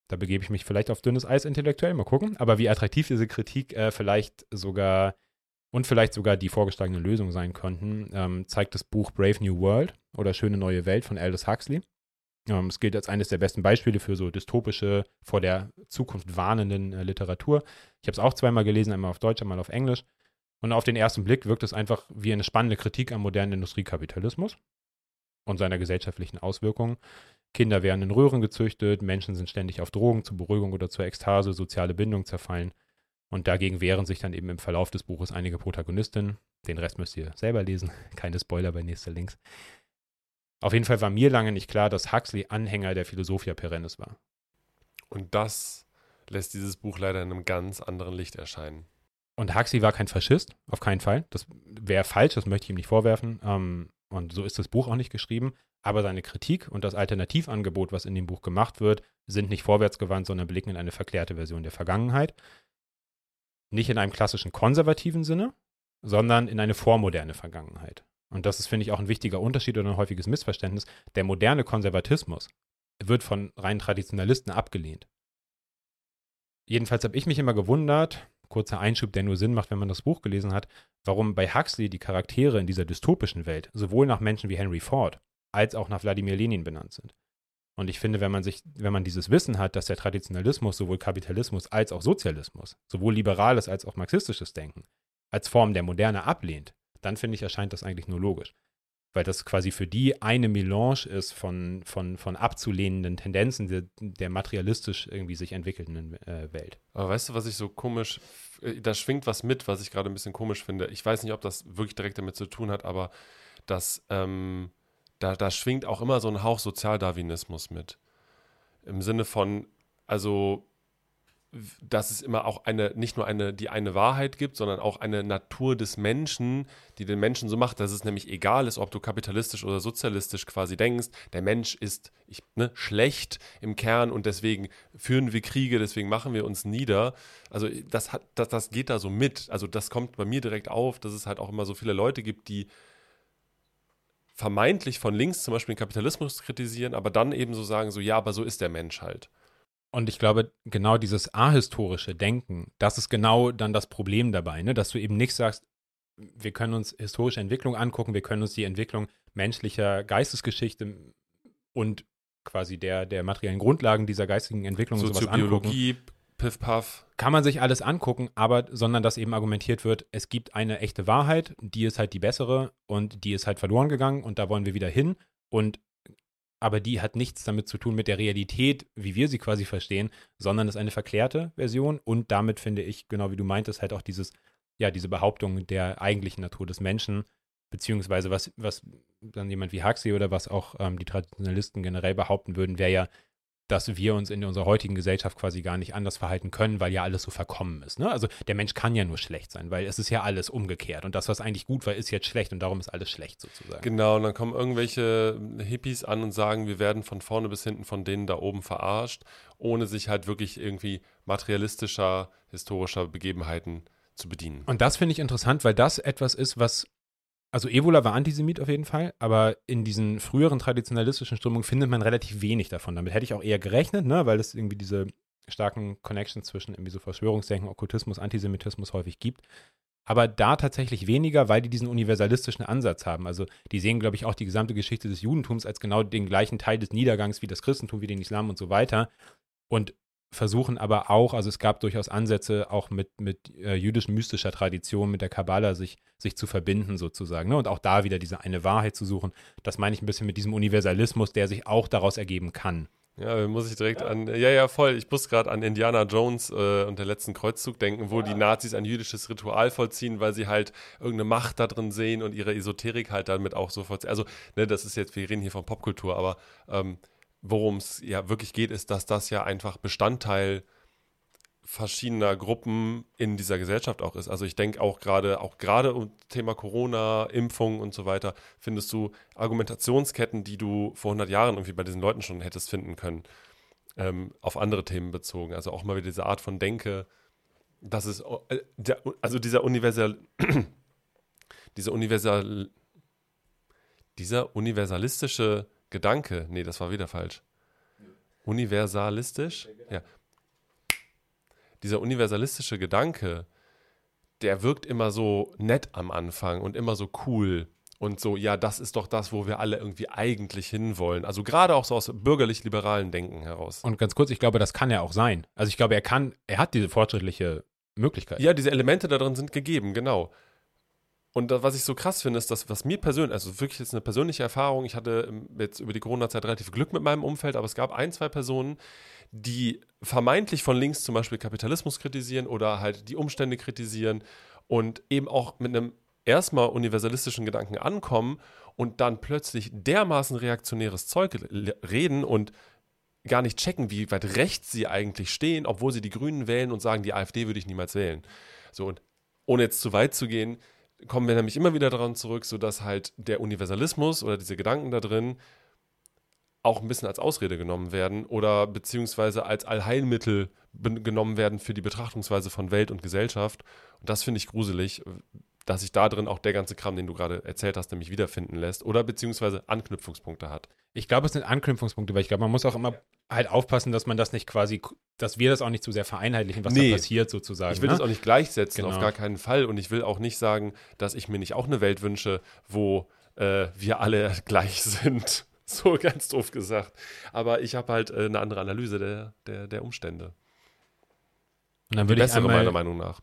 da begebe ich mich vielleicht auf dünnes Eis intellektuell, mal gucken, aber wie attraktiv diese Kritik äh, vielleicht sogar und vielleicht sogar die vorgeschlagene Lösung sein könnten, ähm, zeigt das Buch Brave New World oder Schöne neue Welt von Aldous Huxley. Ähm, es gilt als eines der besten Beispiele für so dystopische, vor der Zukunft warnenden äh, Literatur. Ich habe es auch zweimal gelesen, einmal auf Deutsch, einmal auf Englisch. Und auf den ersten Blick wirkt es einfach wie eine spannende Kritik am modernen Industriekapitalismus und seiner gesellschaftlichen Auswirkungen. Kinder werden in Röhren gezüchtet, Menschen sind ständig auf Drogen zur Beruhigung oder zur Ekstase, soziale Bindung zerfallen. Und dagegen wehren sich dann eben im Verlauf des Buches einige Protagonistinnen. Den Rest müsst ihr selber lesen. Keine Spoiler bei nächster Links. Auf jeden Fall war mir lange nicht klar, dass Huxley Anhänger der Philosophia Perennis war. Und das lässt dieses Buch leider in einem ganz anderen Licht erscheinen. Und Huxley war kein Faschist, auf keinen Fall. Das wäre falsch, das möchte ich ihm nicht vorwerfen. Ähm, Und so ist das Buch auch nicht geschrieben. Aber seine Kritik und das Alternativangebot, was in dem Buch gemacht wird, sind nicht vorwärtsgewandt, sondern blicken in eine verklärte Version der Vergangenheit. Nicht in einem klassischen konservativen Sinne, sondern in eine vormoderne Vergangenheit. Und das ist, finde ich, auch ein wichtiger Unterschied oder ein häufiges Missverständnis. Der moderne Konservatismus wird von rein Traditionalisten abgelehnt. Jedenfalls habe ich mich immer gewundert, kurzer Einschub, der nur Sinn macht, wenn man das Buch gelesen hat, warum bei Huxley die Charaktere in dieser dystopischen Welt sowohl nach Menschen wie Henry Ford als auch nach Wladimir Lenin benannt sind. Und ich finde, wenn man sich, wenn man dieses Wissen hat, dass der Traditionalismus sowohl Kapitalismus als auch Sozialismus, sowohl liberales als auch marxistisches Denken als Form der Moderne ablehnt, dann finde ich, erscheint das eigentlich nur logisch. Weil das quasi für die eine Melange ist von, von, von abzulehnenden Tendenzen der, der materialistisch irgendwie sich entwickelnden äh, Welt. Aber weißt du, was ich so komisch, äh, da schwingt was mit, was ich gerade ein bisschen komisch finde. Ich weiß nicht, ob das wirklich direkt damit zu tun hat, aber das, ähm, da, da schwingt auch immer so ein Hauch Sozialdarwinismus mit. Im Sinne von, also dass es immer auch eine, nicht nur eine, die eine Wahrheit gibt, sondern auch eine Natur des Menschen, die den Menschen so macht, dass es nämlich egal ist, ob du kapitalistisch oder sozialistisch quasi denkst, der Mensch ist ich, ne, schlecht im Kern und deswegen führen wir Kriege, deswegen machen wir uns nieder. Also das, hat, das, das geht da so mit. Also das kommt bei mir direkt auf, dass es halt auch immer so viele Leute gibt, die vermeintlich von links zum Beispiel den Kapitalismus kritisieren, aber dann eben so sagen, so ja, aber so ist der Mensch halt. Und ich glaube, genau dieses ahistorische Denken, das ist genau dann das Problem dabei, ne? dass du eben nicht sagst, wir können uns historische Entwicklung angucken, wir können uns die Entwicklung menschlicher Geistesgeschichte und quasi der, der materiellen Grundlagen dieser geistigen Entwicklung und sowas angucken. Piff Puff. Kann man sich alles angucken, aber sondern dass eben argumentiert wird, es gibt eine echte Wahrheit, die ist halt die bessere und die ist halt verloren gegangen und da wollen wir wieder hin. Und aber die hat nichts damit zu tun mit der Realität, wie wir sie quasi verstehen, sondern ist eine verklärte Version und damit finde ich, genau wie du meintest, halt auch dieses, ja, diese Behauptung der eigentlichen Natur des Menschen, beziehungsweise was, was dann jemand wie Huxley oder was auch ähm, die Traditionalisten generell behaupten würden, wäre ja, dass wir uns in unserer heutigen Gesellschaft quasi gar nicht anders verhalten können, weil ja alles so verkommen ist. Ne? Also der Mensch kann ja nur schlecht sein, weil es ist ja alles umgekehrt. Und das, was eigentlich gut war, ist jetzt schlecht und darum ist alles schlecht sozusagen. Genau, und dann kommen irgendwelche Hippies an und sagen, wir werden von vorne bis hinten von denen da oben verarscht, ohne sich halt wirklich irgendwie materialistischer, historischer Begebenheiten zu bedienen. Und das finde ich interessant, weil das etwas ist, was also Evola war Antisemit auf jeden Fall, aber in diesen früheren traditionalistischen Strömungen findet man relativ wenig davon. Damit hätte ich auch eher gerechnet, ne, weil es irgendwie diese starken Connections zwischen irgendwie so Verschwörungsdenken, Okkultismus, Antisemitismus häufig gibt. Aber da tatsächlich weniger, weil die diesen universalistischen Ansatz haben. Also die sehen, glaube ich, auch die gesamte Geschichte des Judentums als genau den gleichen Teil des Niedergangs wie das Christentum, wie den Islam und so weiter. Und versuchen aber auch, also es gab durchaus Ansätze, auch mit, mit äh, jüdischen mystischer Tradition, mit der Kabbala sich, sich zu verbinden sozusagen. Ne? Und auch da wieder diese eine Wahrheit zu suchen. Das meine ich ein bisschen mit diesem Universalismus, der sich auch daraus ergeben kann. Ja, muss ich direkt ja. an, ja, ja, voll. Ich muss gerade an Indiana Jones äh, und der letzten Kreuzzug denken, wo ja. die Nazis ein jüdisches Ritual vollziehen, weil sie halt irgendeine Macht da drin sehen und ihre Esoterik halt damit auch so vollziehen. Also, ne, das ist jetzt, wir reden hier von Popkultur, aber ähm, worum es ja wirklich geht, ist, dass das ja einfach Bestandteil verschiedener Gruppen in dieser Gesellschaft auch ist. Also ich denke auch gerade, auch gerade um Thema Corona, Impfung und so weiter, findest du Argumentationsketten, die du vor 100 Jahren irgendwie bei diesen Leuten schon hättest finden können, ähm, auf andere Themen bezogen. Also auch mal wieder diese Art von Denke, dass es, äh, der, also dieser universal, dieser universal, dieser universalistische Gedanke, nee, das war wieder falsch. Universalistisch? Ja. Dieser universalistische Gedanke, der wirkt immer so nett am Anfang und immer so cool und so, ja, das ist doch das, wo wir alle irgendwie eigentlich hinwollen. Also gerade auch so aus bürgerlich-liberalen Denken heraus. Und ganz kurz, ich glaube, das kann ja auch sein. Also ich glaube, er kann, er hat diese fortschrittliche Möglichkeit. Ja, diese Elemente da drin sind gegeben, genau. Und was ich so krass finde, ist, dass was mir persönlich, also wirklich jetzt eine persönliche Erfahrung, ich hatte jetzt über die Corona-Zeit relativ Glück mit meinem Umfeld, aber es gab ein, zwei Personen, die vermeintlich von links zum Beispiel Kapitalismus kritisieren oder halt die Umstände kritisieren und eben auch mit einem erstmal universalistischen Gedanken ankommen und dann plötzlich dermaßen reaktionäres Zeug reden und gar nicht checken, wie weit rechts sie eigentlich stehen, obwohl sie die Grünen wählen und sagen, die AfD würde ich niemals wählen. So, und ohne jetzt zu weit zu gehen, kommen wir nämlich immer wieder daran zurück, sodass halt der Universalismus oder diese Gedanken da drin auch ein bisschen als Ausrede genommen werden oder beziehungsweise als Allheilmittel genommen werden für die Betrachtungsweise von Welt und Gesellschaft. Und das finde ich gruselig, dass sich da drin auch der ganze Kram, den du gerade erzählt hast, nämlich wiederfinden lässt oder beziehungsweise Anknüpfungspunkte hat. Ich glaube, es sind Anknüpfungspunkte, weil ich glaube, man muss auch immer halt aufpassen, dass man das nicht quasi, dass wir das auch nicht zu sehr vereinheitlichen, was nee, da passiert sozusagen. Ich will ne? das auch nicht gleichsetzen, genau. auf gar keinen Fall. Und ich will auch nicht sagen, dass ich mir nicht auch eine Welt wünsche, wo äh, wir alle gleich sind. So ganz doof gesagt. Aber ich habe halt äh, eine andere Analyse der, der, der Umstände. Und dann würde ich bessere, einmal, meiner Meinung nach.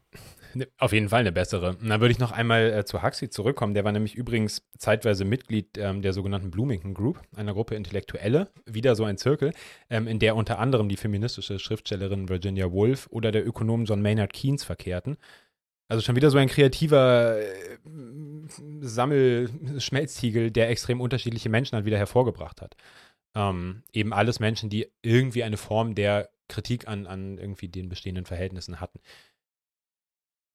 Ne, auf jeden Fall eine bessere. Und dann würde ich noch einmal äh, zu Huxley zurückkommen. Der war nämlich übrigens zeitweise Mitglied ähm, der sogenannten Bloomington Group, einer Gruppe Intellektuelle, wieder so ein Zirkel, ähm, in der unter anderem die feministische Schriftstellerin Virginia Woolf oder der Ökonom John Maynard Keynes verkehrten. Also schon wieder so ein kreativer äh, Sammelschmelztiegel, der extrem unterschiedliche Menschen halt wieder hervorgebracht hat. Ähm, eben alles Menschen, die irgendwie eine Form der Kritik an, an irgendwie den bestehenden Verhältnissen hatten.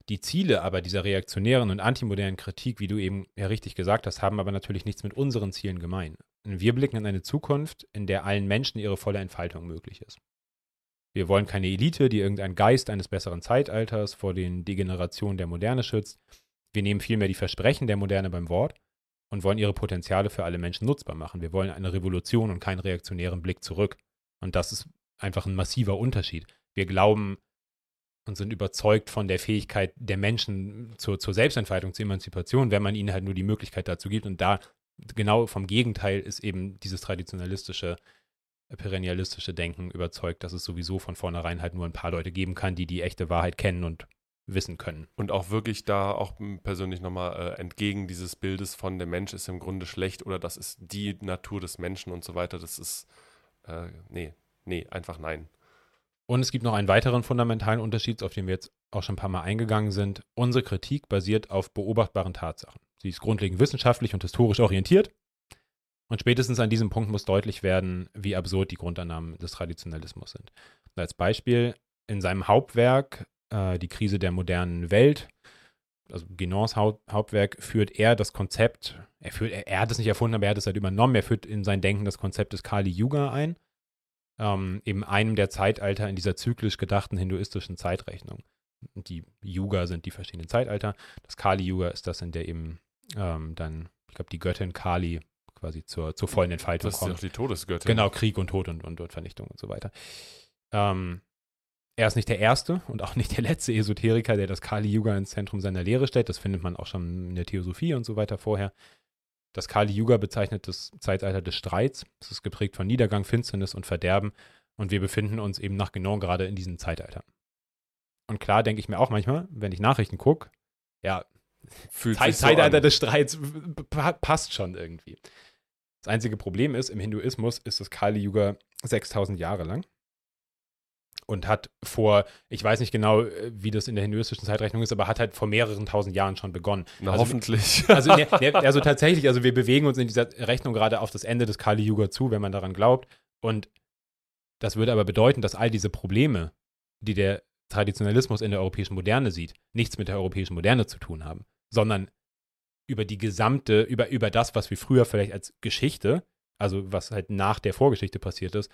Die Ziele aber dieser reaktionären und antimodernen Kritik, wie du eben ja richtig gesagt hast, haben aber natürlich nichts mit unseren Zielen gemein. Wir blicken in eine Zukunft, in der allen Menschen ihre volle Entfaltung möglich ist. Wir wollen keine Elite, die irgendeinen Geist eines besseren Zeitalters vor den Degenerationen der Moderne schützt. Wir nehmen vielmehr die Versprechen der Moderne beim Wort und wollen ihre Potenziale für alle Menschen nutzbar machen. Wir wollen eine Revolution und keinen reaktionären Blick zurück. Und das ist einfach ein massiver Unterschied. Wir glauben und sind überzeugt von der Fähigkeit der Menschen zur, zur Selbstentfaltung, zur Emanzipation, wenn man ihnen halt nur die Möglichkeit dazu gibt. Und da genau vom Gegenteil ist eben dieses traditionalistische perennialistische Denken überzeugt, dass es sowieso von vornherein halt nur ein paar Leute geben kann, die die echte Wahrheit kennen und wissen können. Und auch wirklich da auch persönlich nochmal äh, entgegen dieses Bildes von der Mensch ist im Grunde schlecht oder das ist die Natur des Menschen und so weiter, das ist, äh, nee, nee, einfach nein. Und es gibt noch einen weiteren fundamentalen Unterschied, auf den wir jetzt auch schon ein paar Mal eingegangen sind. Unsere Kritik basiert auf beobachtbaren Tatsachen. Sie ist grundlegend wissenschaftlich und historisch orientiert und spätestens an diesem Punkt muss deutlich werden, wie absurd die Grundannahmen des Traditionalismus sind. Und als Beispiel in seinem Hauptwerk äh, Die Krise der modernen Welt, also Guénons Haupt, Hauptwerk, führt er das Konzept, er, führt, er, er, hat es nicht erfunden, aber er hat es halt übernommen, er führt in sein Denken das Konzept des Kali Yuga ein, ähm, eben einem der Zeitalter in dieser zyklisch gedachten hinduistischen Zeitrechnung. Die Yuga sind die verschiedenen Zeitalter. Das Kali Yuga ist das, in der eben ähm, dann, ich glaube, die Göttin Kali quasi zur, zur vollen Entfaltung das kommt. Das ist die Todesgöttin. Genau, Krieg und Tod und, und, und Vernichtung und so weiter. Ähm, er ist nicht der erste und auch nicht der letzte Esoteriker, der das Kali-Yuga ins Zentrum seiner Lehre stellt. Das findet man auch schon in der Theosophie und so weiter vorher. Das Kali-Yuga bezeichnet das Zeitalter des Streits. Es ist geprägt von Niedergang, Finsternis und Verderben. Und wir befinden uns eben nach genau gerade in diesem Zeitalter. Und klar denke ich mir auch manchmal, wenn ich Nachrichten gucke, ja, Fühlt Zeit, so Zeitalter an. des Streits passt schon irgendwie. Das einzige Problem ist, im Hinduismus ist das Kali Yuga 6000 Jahre lang und hat vor, ich weiß nicht genau, äh, wie das in der hinduistischen Zeitrechnung ist, aber hat halt vor mehreren tausend Jahren schon begonnen. Na, also, hoffentlich. Also, ne, ne, also tatsächlich, also wir bewegen uns in dieser Rechnung gerade auf das Ende des Kali Yuga zu, wenn man daran glaubt. Und das würde aber bedeuten, dass all diese Probleme, die der Traditionalismus in der europäischen Moderne sieht, nichts mit der europäischen Moderne zu tun haben, sondern über die gesamte, über, über das, was wir früher vielleicht als Geschichte, also was halt nach der Vorgeschichte passiert ist,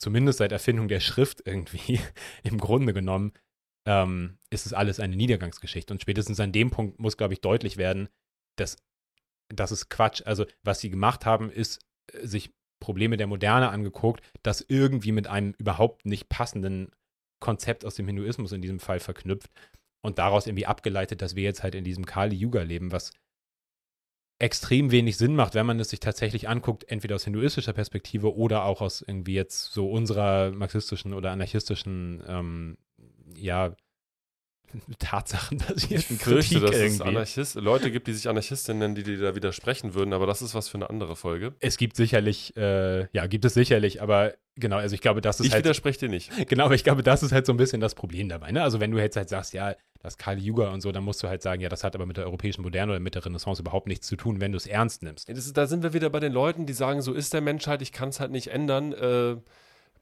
zumindest seit Erfindung der Schrift irgendwie, im Grunde genommen, ähm, ist es alles eine Niedergangsgeschichte. Und spätestens an dem Punkt muss, glaube ich, deutlich werden, dass das ist Quatsch. Also, was sie gemacht haben, ist äh, sich Probleme der Moderne angeguckt, das irgendwie mit einem überhaupt nicht passenden Konzept aus dem Hinduismus in diesem Fall verknüpft und daraus irgendwie abgeleitet, dass wir jetzt halt in diesem Kali-Yuga leben, was extrem wenig Sinn macht, wenn man es sich tatsächlich anguckt, entweder aus hinduistischer Perspektive oder auch aus irgendwie jetzt so unserer marxistischen oder anarchistischen, ähm, ja, tatsachenbasierten ich fürchte, Kritik dass irgendwie. es Anarchist Leute gibt, die sich Anarchistinnen nennen, die, die da widersprechen würden, aber das ist was für eine andere Folge. Es gibt sicherlich, äh, ja, gibt es sicherlich, aber genau, also ich glaube, das ist ich halt. Ich widerspreche dir nicht. Genau, aber ich glaube, das ist halt so ein bisschen das Problem dabei. Ne? Also wenn du jetzt halt sagst, ja, das Kali Yuga und so, dann musst du halt sagen, ja, das hat aber mit der europäischen Moderne oder mit der Renaissance überhaupt nichts zu tun, wenn du es ernst nimmst. Ist, da sind wir wieder bei den Leuten, die sagen, so ist der Mensch halt, ich kann es halt nicht ändern. Äh,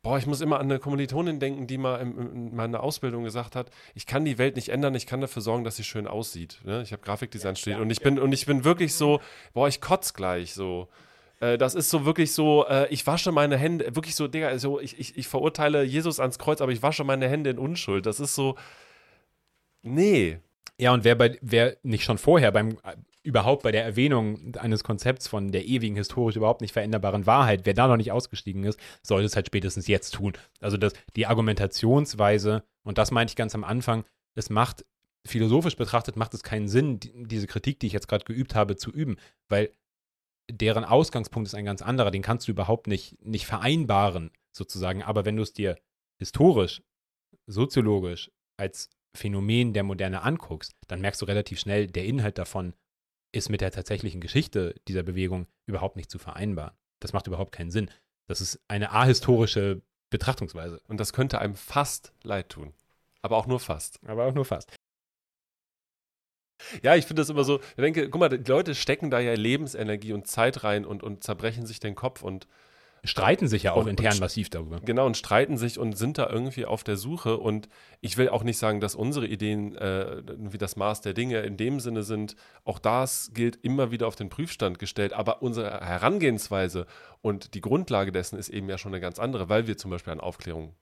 Boah, ich muss immer an eine Kommilitonin denken, die mal in, in meiner Ausbildung gesagt hat, ich kann die Welt nicht ändern, ich kann dafür sorgen, dass sie schön aussieht. Ne? Ich habe Grafikdesign studiert und ich bin und ich bin wirklich so, boah, ich kotz gleich so. Äh, das ist so wirklich so, äh, ich wasche meine Hände, wirklich so, Digga, also ich, ich, ich verurteile Jesus ans Kreuz, aber ich wasche meine Hände in Unschuld. Das ist so, nee. Ja, und wer, bei, wer nicht schon vorher beim überhaupt bei der Erwähnung eines Konzepts von der ewigen, historisch überhaupt nicht veränderbaren Wahrheit, wer da noch nicht ausgestiegen ist, sollte es halt spätestens jetzt tun. Also das, die Argumentationsweise, und das meinte ich ganz am Anfang, es macht, philosophisch betrachtet, macht es keinen Sinn, die, diese Kritik, die ich jetzt gerade geübt habe, zu üben, weil deren Ausgangspunkt ist ein ganz anderer, den kannst du überhaupt nicht, nicht vereinbaren, sozusagen. Aber wenn du es dir historisch, soziologisch als Phänomen der Moderne anguckst, dann merkst du relativ schnell, der Inhalt davon ist mit der tatsächlichen Geschichte dieser Bewegung überhaupt nicht zu vereinbaren. Das macht überhaupt keinen Sinn. Das ist eine ahistorische Betrachtungsweise. Und das könnte einem fast leid tun. Aber auch nur fast. Aber auch nur fast. Ja, ich finde das immer so, ich denke, guck mal, die Leute stecken da ja Lebensenergie und Zeit rein und, und zerbrechen sich den Kopf und streiten sich ja auch und, intern und, massiv darüber. Genau, und streiten sich und sind da irgendwie auf der Suche. Und ich will auch nicht sagen, dass unsere Ideen äh, wie das Maß der Dinge in dem Sinne sind. Auch das gilt immer wieder auf den Prüfstand gestellt. Aber unsere Herangehensweise und die Grundlage dessen ist eben ja schon eine ganz andere, weil wir zum Beispiel an Aufklärung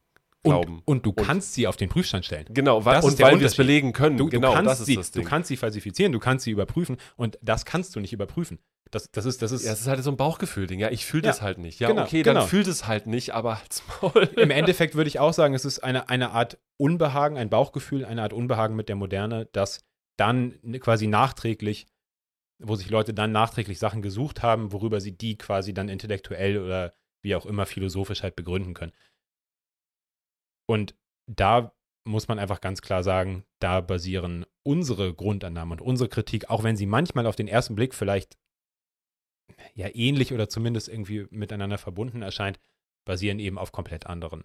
glauben. Und, und du kannst sie auf den Prüfstand stellen. Genau, weil, und weil wir es belegen können. Du, genau, du kannst das ist sie, das Ding. Du kannst sie falsifizieren, du kannst sie überprüfen und das kannst du nicht überprüfen. Das, das ist, das ist, ja, es ist halt so ein Bauchgefühl-Ding. Ja, ich fühle das Ja, halt nicht. Ja, genau, okay, genau. dann fühlt es halt nicht, aber halt's Maul. Im Endeffekt würde ich auch sagen, es ist eine, eine Art Unbehagen, ein Bauchgefühl, eine Art Unbehagen mit der Moderne, das dann quasi nachträglich, wo sich Leute dann nachträglich Sachen gesucht haben, worüber sie die quasi dann intellektuell oder wie auch immer philosophisch halt begründen können. Und da muss man einfach ganz klar sagen, da basieren unsere Grundannahmen und unsere Kritik, auch wenn sie manchmal auf den ersten Blick vielleicht ja ähnlich oder zumindest irgendwie miteinander verbunden erscheint, basieren eben auf komplett anderen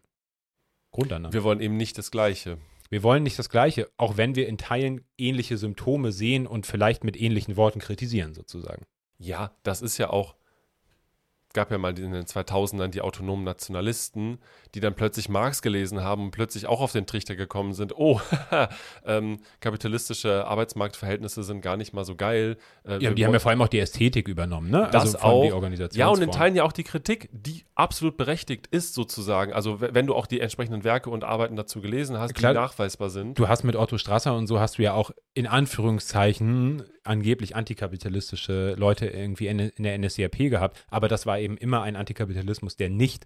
Grundannahmen. Wir wollen eben nicht das Gleiche. Wir wollen nicht das Gleiche, auch wenn wir in Teilen ähnliche Symptome sehen und vielleicht mit ähnlichen Worten kritisieren, sozusagen. Ja, das ist ja auch, gab ja mal in den 2000ern die autonomen Nationalisten, die dann plötzlich Marx gelesen haben und plötzlich auch auf den Trichter gekommen sind, oh, ähm, kapitalistische Arbeitsmarktverhältnisse sind gar nicht mal so geil. Äh, Ja, die haben ja vor allem auch die Ästhetik übernommen, ne? Das von auch. Ja, und in Teilen ja auch die Kritik, die absolut berechtigt ist, sozusagen. Also, wenn du auch die entsprechenden Werke und Arbeiten dazu gelesen hast, Klar. die nachweisbar sind. Du hast mit Otto Strasser und so hast du ja auch in Anführungszeichen angeblich antikapitalistische Leute irgendwie in, in der NSDAP gehabt, aber das war eben immer ein Antikapitalismus, der nicht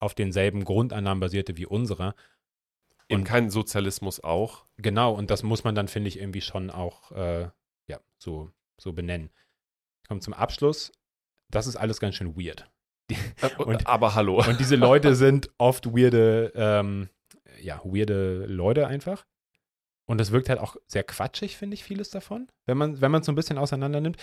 auf denselben Grundannahmen basierte wie unserer. und kein Sozialismus auch. Genau, und das muss man dann, finde ich, irgendwie schon auch äh, ja, so, so benennen. Ich komme zum Abschluss. Das ist alles ganz schön weird. Äh, Und- aber hallo. Und diese Leute sind oft weirde, ähm, ja, weirde Leute einfach. Und das wirkt halt auch sehr quatschig, finde ich, vieles davon, wenn man wenn man es so ein bisschen auseinander nimmt.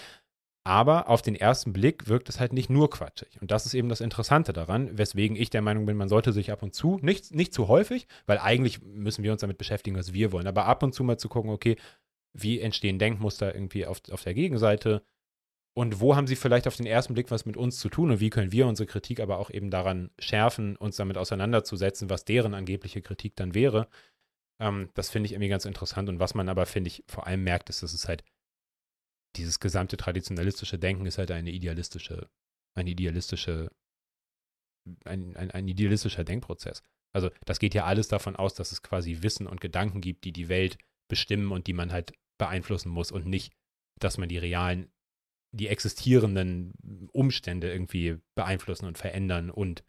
Aber auf den ersten Blick wirkt es halt nicht nur quatschig. Und das ist eben das Interessante daran, weswegen ich der Meinung bin, man sollte sich ab und zu, nicht, nicht zu häufig, weil eigentlich müssen wir uns damit beschäftigen, was wir wollen, aber ab und zu mal zu gucken, okay, wie entstehen Denkmuster irgendwie auf, auf der Gegenseite und wo haben sie vielleicht auf den ersten Blick was mit uns zu tun und wie können wir unsere Kritik aber auch eben daran schärfen, uns damit auseinanderzusetzen, was deren angebliche Kritik dann wäre. Ähm, das finde ich irgendwie ganz interessant und was man aber, finde ich, vor allem merkt, ist, dass es halt dieses gesamte traditionalistische Denken ist halt eine idealistische, eine idealistische, ein, ein, ein idealistischer Denkprozess. Also das geht ja alles davon aus, dass es quasi Wissen und Gedanken gibt, die die Welt bestimmen und die man halt beeinflussen muss und nicht, dass man die realen, die existierenden Umstände irgendwie beeinflussen und verändern und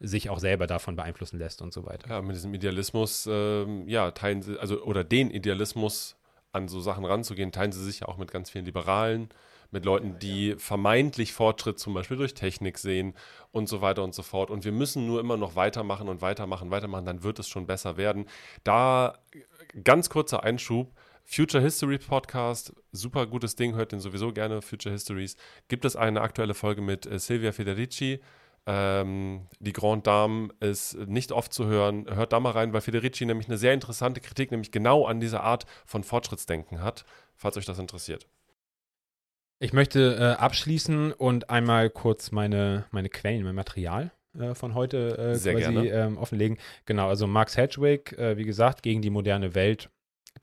sich auch selber davon beeinflussen lässt und so weiter. Ja, mit diesem Idealismus, ähm, ja, teilen sie, also, oder den Idealismus an so Sachen ranzugehen, teilen sie sich ja auch mit ganz vielen Liberalen, mit Leuten, die vermeintlich Fortschritt zum Beispiel durch Technik sehen und so weiter und so fort. Und wir müssen nur immer noch weitermachen und weitermachen, weitermachen, dann wird es schon besser werden. Da ganz kurzer Einschub. Future History Podcast, super gutes Ding, hört den sowieso gerne, Future Histories. Gibt es eine aktuelle Folge mit äh, Silvia Federici, ähm, die Grande Dame ist nicht oft zu hören. Hört da mal rein, weil Federici nämlich eine sehr interessante Kritik, nämlich genau an dieser Art von Fortschrittsdenken hat, falls euch das interessiert. Ich möchte äh, abschließen und einmal kurz meine, meine Quellen, mein Material äh, von heute äh, Sehr quasi ähm, offenlegen. Genau, also Max Hedgewick, äh, wie gesagt, gegen die moderne Welt,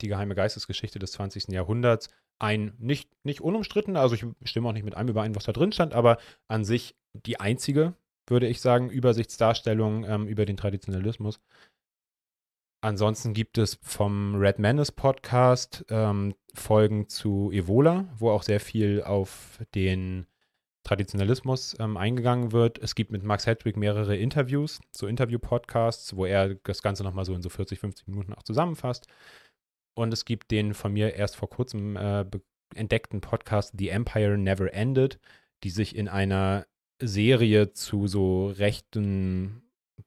die geheime Geistesgeschichte des 20. Jahrhunderts. Ein nicht, nicht unumstritten, also ich stimme auch nicht mit allem überein, was da drin stand, aber an sich die einzige, würde ich sagen, Übersichtsdarstellung ähm, über den Traditionalismus. Ansonsten gibt es vom Red Menace Podcast ähm, Folgen zu Evola, wo auch sehr viel auf den Traditionalismus ähm, eingegangen wird. Es gibt mit Max Hedwig mehrere Interviews, so Interview-Podcasts, wo er das Ganze nochmal so in so 40, 50 Minuten auch zusammenfasst. Und es gibt den von mir erst vor kurzem äh, entdeckten Podcast The Empire Never Ended, die sich in einer Serie zu so rechten,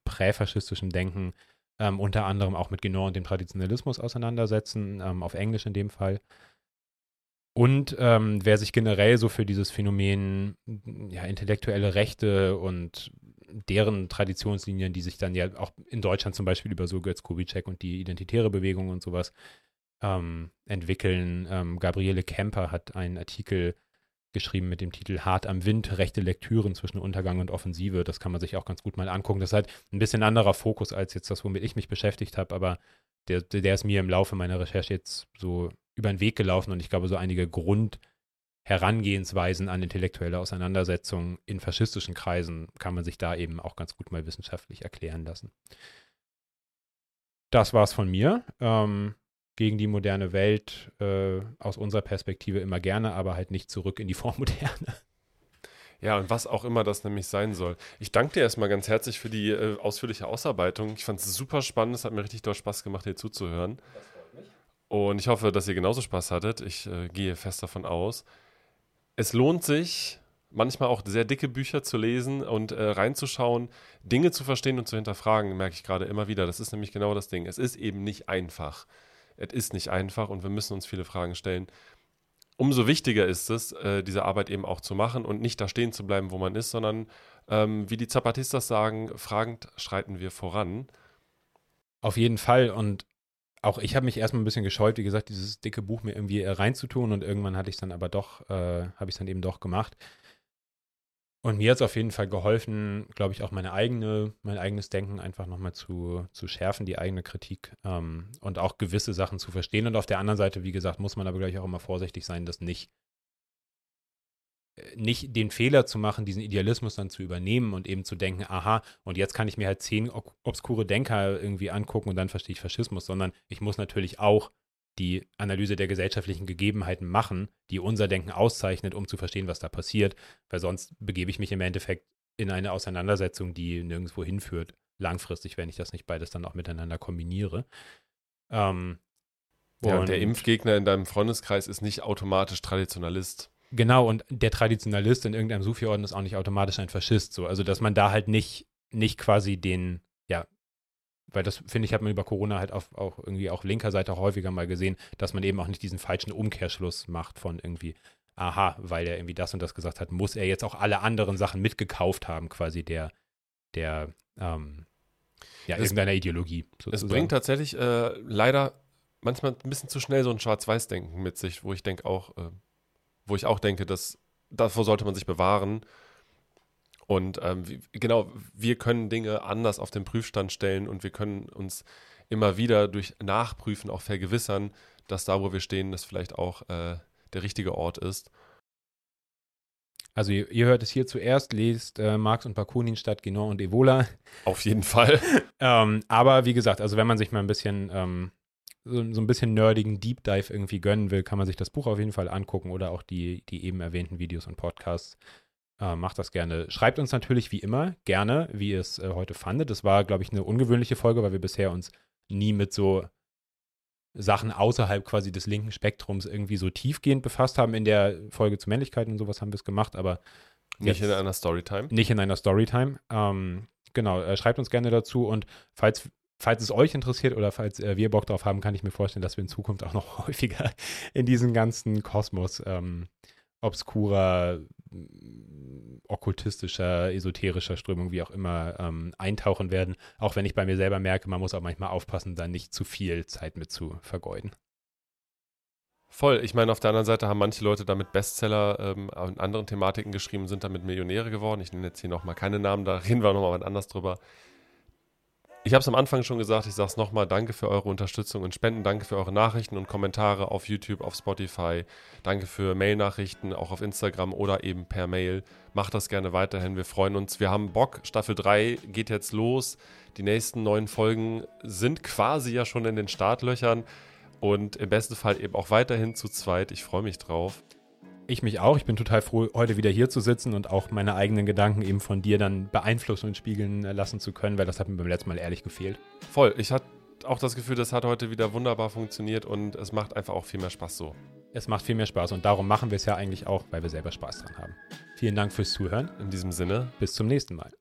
präfaschistischen Denken ähm, unter anderem auch mit Genor und dem Traditionalismus auseinandersetzen, ähm, auf Englisch in dem Fall. Und ähm, wer sich generell so für dieses Phänomen ja, intellektuelle Rechte und deren Traditionslinien, die sich dann ja auch in Deutschland zum Beispiel über so Götz Kubitschek und die identitäre Bewegung und sowas ähm, entwickeln. Ähm, Gabriele Kemper hat einen Artikel geschrieben mit dem Titel Hart am Wind, rechte Lektüren zwischen Untergang und Offensive. Das kann man sich auch ganz gut mal angucken. Das ist halt ein bisschen anderer Fokus als jetzt das, womit ich mich beschäftigt habe, aber der, der ist mir im Laufe meiner Recherche jetzt so über den Weg gelaufen und ich glaube, so einige Grundherangehensweisen an intellektuelle Auseinandersetzungen in faschistischen Kreisen kann man sich da eben auch ganz gut mal wissenschaftlich erklären lassen. Das war's von mir. Ähm, gegen die moderne Welt äh, aus unserer Perspektive immer gerne, aber halt nicht zurück in die Vormoderne. Ja, und was auch immer das nämlich sein soll. Ich danke dir erstmal ganz herzlich für die äh, ausführliche Ausarbeitung. Ich fand es super spannend. Es hat mir richtig doll Spaß gemacht, dir zuzuhören. Und ich hoffe, dass ihr genauso Spaß hattet. Ich äh, gehe fest davon aus. Es lohnt sich, manchmal auch sehr dicke Bücher zu lesen und äh, reinzuschauen, Dinge zu verstehen und zu hinterfragen, merke ich gerade immer wieder. Das ist nämlich genau das Ding. Es ist eben nicht einfach. Es ist nicht einfach und wir müssen uns viele Fragen stellen. Umso wichtiger ist es, äh, diese Arbeit eben auch zu machen und nicht da stehen zu bleiben, wo man ist, sondern ähm, wie die Zapatistas sagen, fragend schreiten wir voran. Auf jeden Fall. Und auch ich habe mich erstmal ein bisschen gescheut, wie gesagt, dieses dicke Buch mir irgendwie äh, reinzutun und irgendwann hatte ich es dann aber doch, äh, habe ich es dann eben doch gemacht. Und mir hat es auf jeden Fall geholfen, glaube ich, auch meine eigene, mein eigenes Denken einfach nochmal zu, zu schärfen, die eigene Kritik ähm, und auch gewisse Sachen zu verstehen. Und auf der anderen Seite, wie gesagt, muss man aber gleich auch immer vorsichtig sein, das nicht, äh, nicht den Fehler zu machen, diesen Idealismus dann zu übernehmen und eben zu denken, aha, und jetzt kann ich mir halt zehn obskure Denker irgendwie angucken und dann verstehe ich Faschismus, sondern ich muss natürlich auch die Analyse der gesellschaftlichen Gegebenheiten machen, die unser Denken auszeichnet, um zu verstehen, was da passiert, weil sonst begebe ich mich im Endeffekt in eine Auseinandersetzung, die nirgendwo hinführt, langfristig, wenn ich das nicht beides dann auch miteinander kombiniere. Ähm, ja, und der Impfgegner in deinem Freundeskreis ist nicht automatisch Traditionalist. Genau, und der Traditionalist in irgendeinem Sufi-Orden ist auch nicht automatisch ein Faschist. So. Also, dass man da halt nicht, nicht quasi den, weil das, finde ich, hat man über Corona halt auf, auch irgendwie auch linker Seite auch häufiger mal gesehen, dass man eben auch nicht diesen falschen Umkehrschluss macht von irgendwie, aha, weil er irgendwie das und das gesagt hat, muss er jetzt auch alle anderen Sachen mitgekauft haben, quasi der, der, ähm, ja, Es- irgendeiner Ideologie. Es sozusagen. bringt tatsächlich äh, leider manchmal ein bisschen zu schnell so ein Schwarz-Weiß-Denken mit sich, wo ich denke auch, äh, wo ich auch denke, dass davor sollte man sich bewahren. Und ähm, wie, genau, wir können Dinge anders auf den Prüfstand stellen und wir können uns immer wieder durch Nachprüfen auch vergewissern, dass da, wo wir stehen, das vielleicht auch äh, der richtige Ort ist. Also ihr, ihr hört es hier zuerst, lest äh, Marx und Bakunin statt Genon und Evola. Auf jeden Fall. Ähm, aber wie gesagt, also wenn man sich mal ein bisschen ähm, so, so ein bisschen nerdigen Deep Dive irgendwie gönnen will, kann man sich das Buch auf jeden Fall angucken oder auch die, die eben erwähnten Videos und Podcasts. Äh, macht das gerne. Schreibt uns natürlich wie immer gerne, wie ihr es äh, heute fandet. Das war, glaube ich, eine ungewöhnliche Folge, weil wir bisher uns nie mit so Sachen außerhalb quasi des linken Spektrums irgendwie so tiefgehend befasst haben. In der Folge zu Männlichkeit und sowas haben wir es gemacht, aber Nicht in einer Storytime. nicht in einer Storytime. Ähm, genau, äh, schreibt uns gerne dazu und falls, falls es euch interessiert oder falls äh, wir Bock drauf haben, kann ich mir vorstellen, dass wir in Zukunft auch noch häufiger in diesen ganzen Kosmos ähm, obskurer, okkultistischer, esoterischer Strömung, wie auch immer, ähm, eintauchen werden. Auch wenn ich bei mir selber merke, man muss auch manchmal aufpassen, da nicht zu viel Zeit mit zu vergeuden. Voll. Ich meine, auf der anderen Seite haben manche Leute damit Bestseller ähm, in anderen Thematiken geschrieben, sind damit Millionäre geworden. Ich nenne jetzt hier nochmal keine Namen, da reden wir nochmal anders drüber. Ich habe es am Anfang schon gesagt, ich sage es nochmal, danke für eure Unterstützung und Spenden, danke für eure Nachrichten und Kommentare auf YouTube, auf Spotify, danke für Mail-Nachrichten, auch auf Instagram oder eben per Mail. Macht das gerne weiterhin, wir freuen uns. Wir haben Bock, Staffel 3 geht jetzt los. Die nächsten neun Folgen sind quasi ja schon in den Startlöchern und im besten Fall eben auch weiterhin zu zweit. Ich freue mich drauf. Ich mich auch. Ich bin total froh, heute wieder hier zu sitzen und auch meine eigenen Gedanken eben von dir dann beeinflussen und spiegeln lassen zu können, weil das hat mir beim letzten Mal ehrlich gefehlt. Voll. Ich hatte auch das Gefühl, das hat heute wieder wunderbar funktioniert und es macht einfach auch viel mehr Spaß so. Es macht viel mehr Spaß und darum machen wir es ja eigentlich auch, weil wir selber Spaß dran haben. Vielen Dank fürs Zuhören. In diesem Sinne, bis zum nächsten Mal.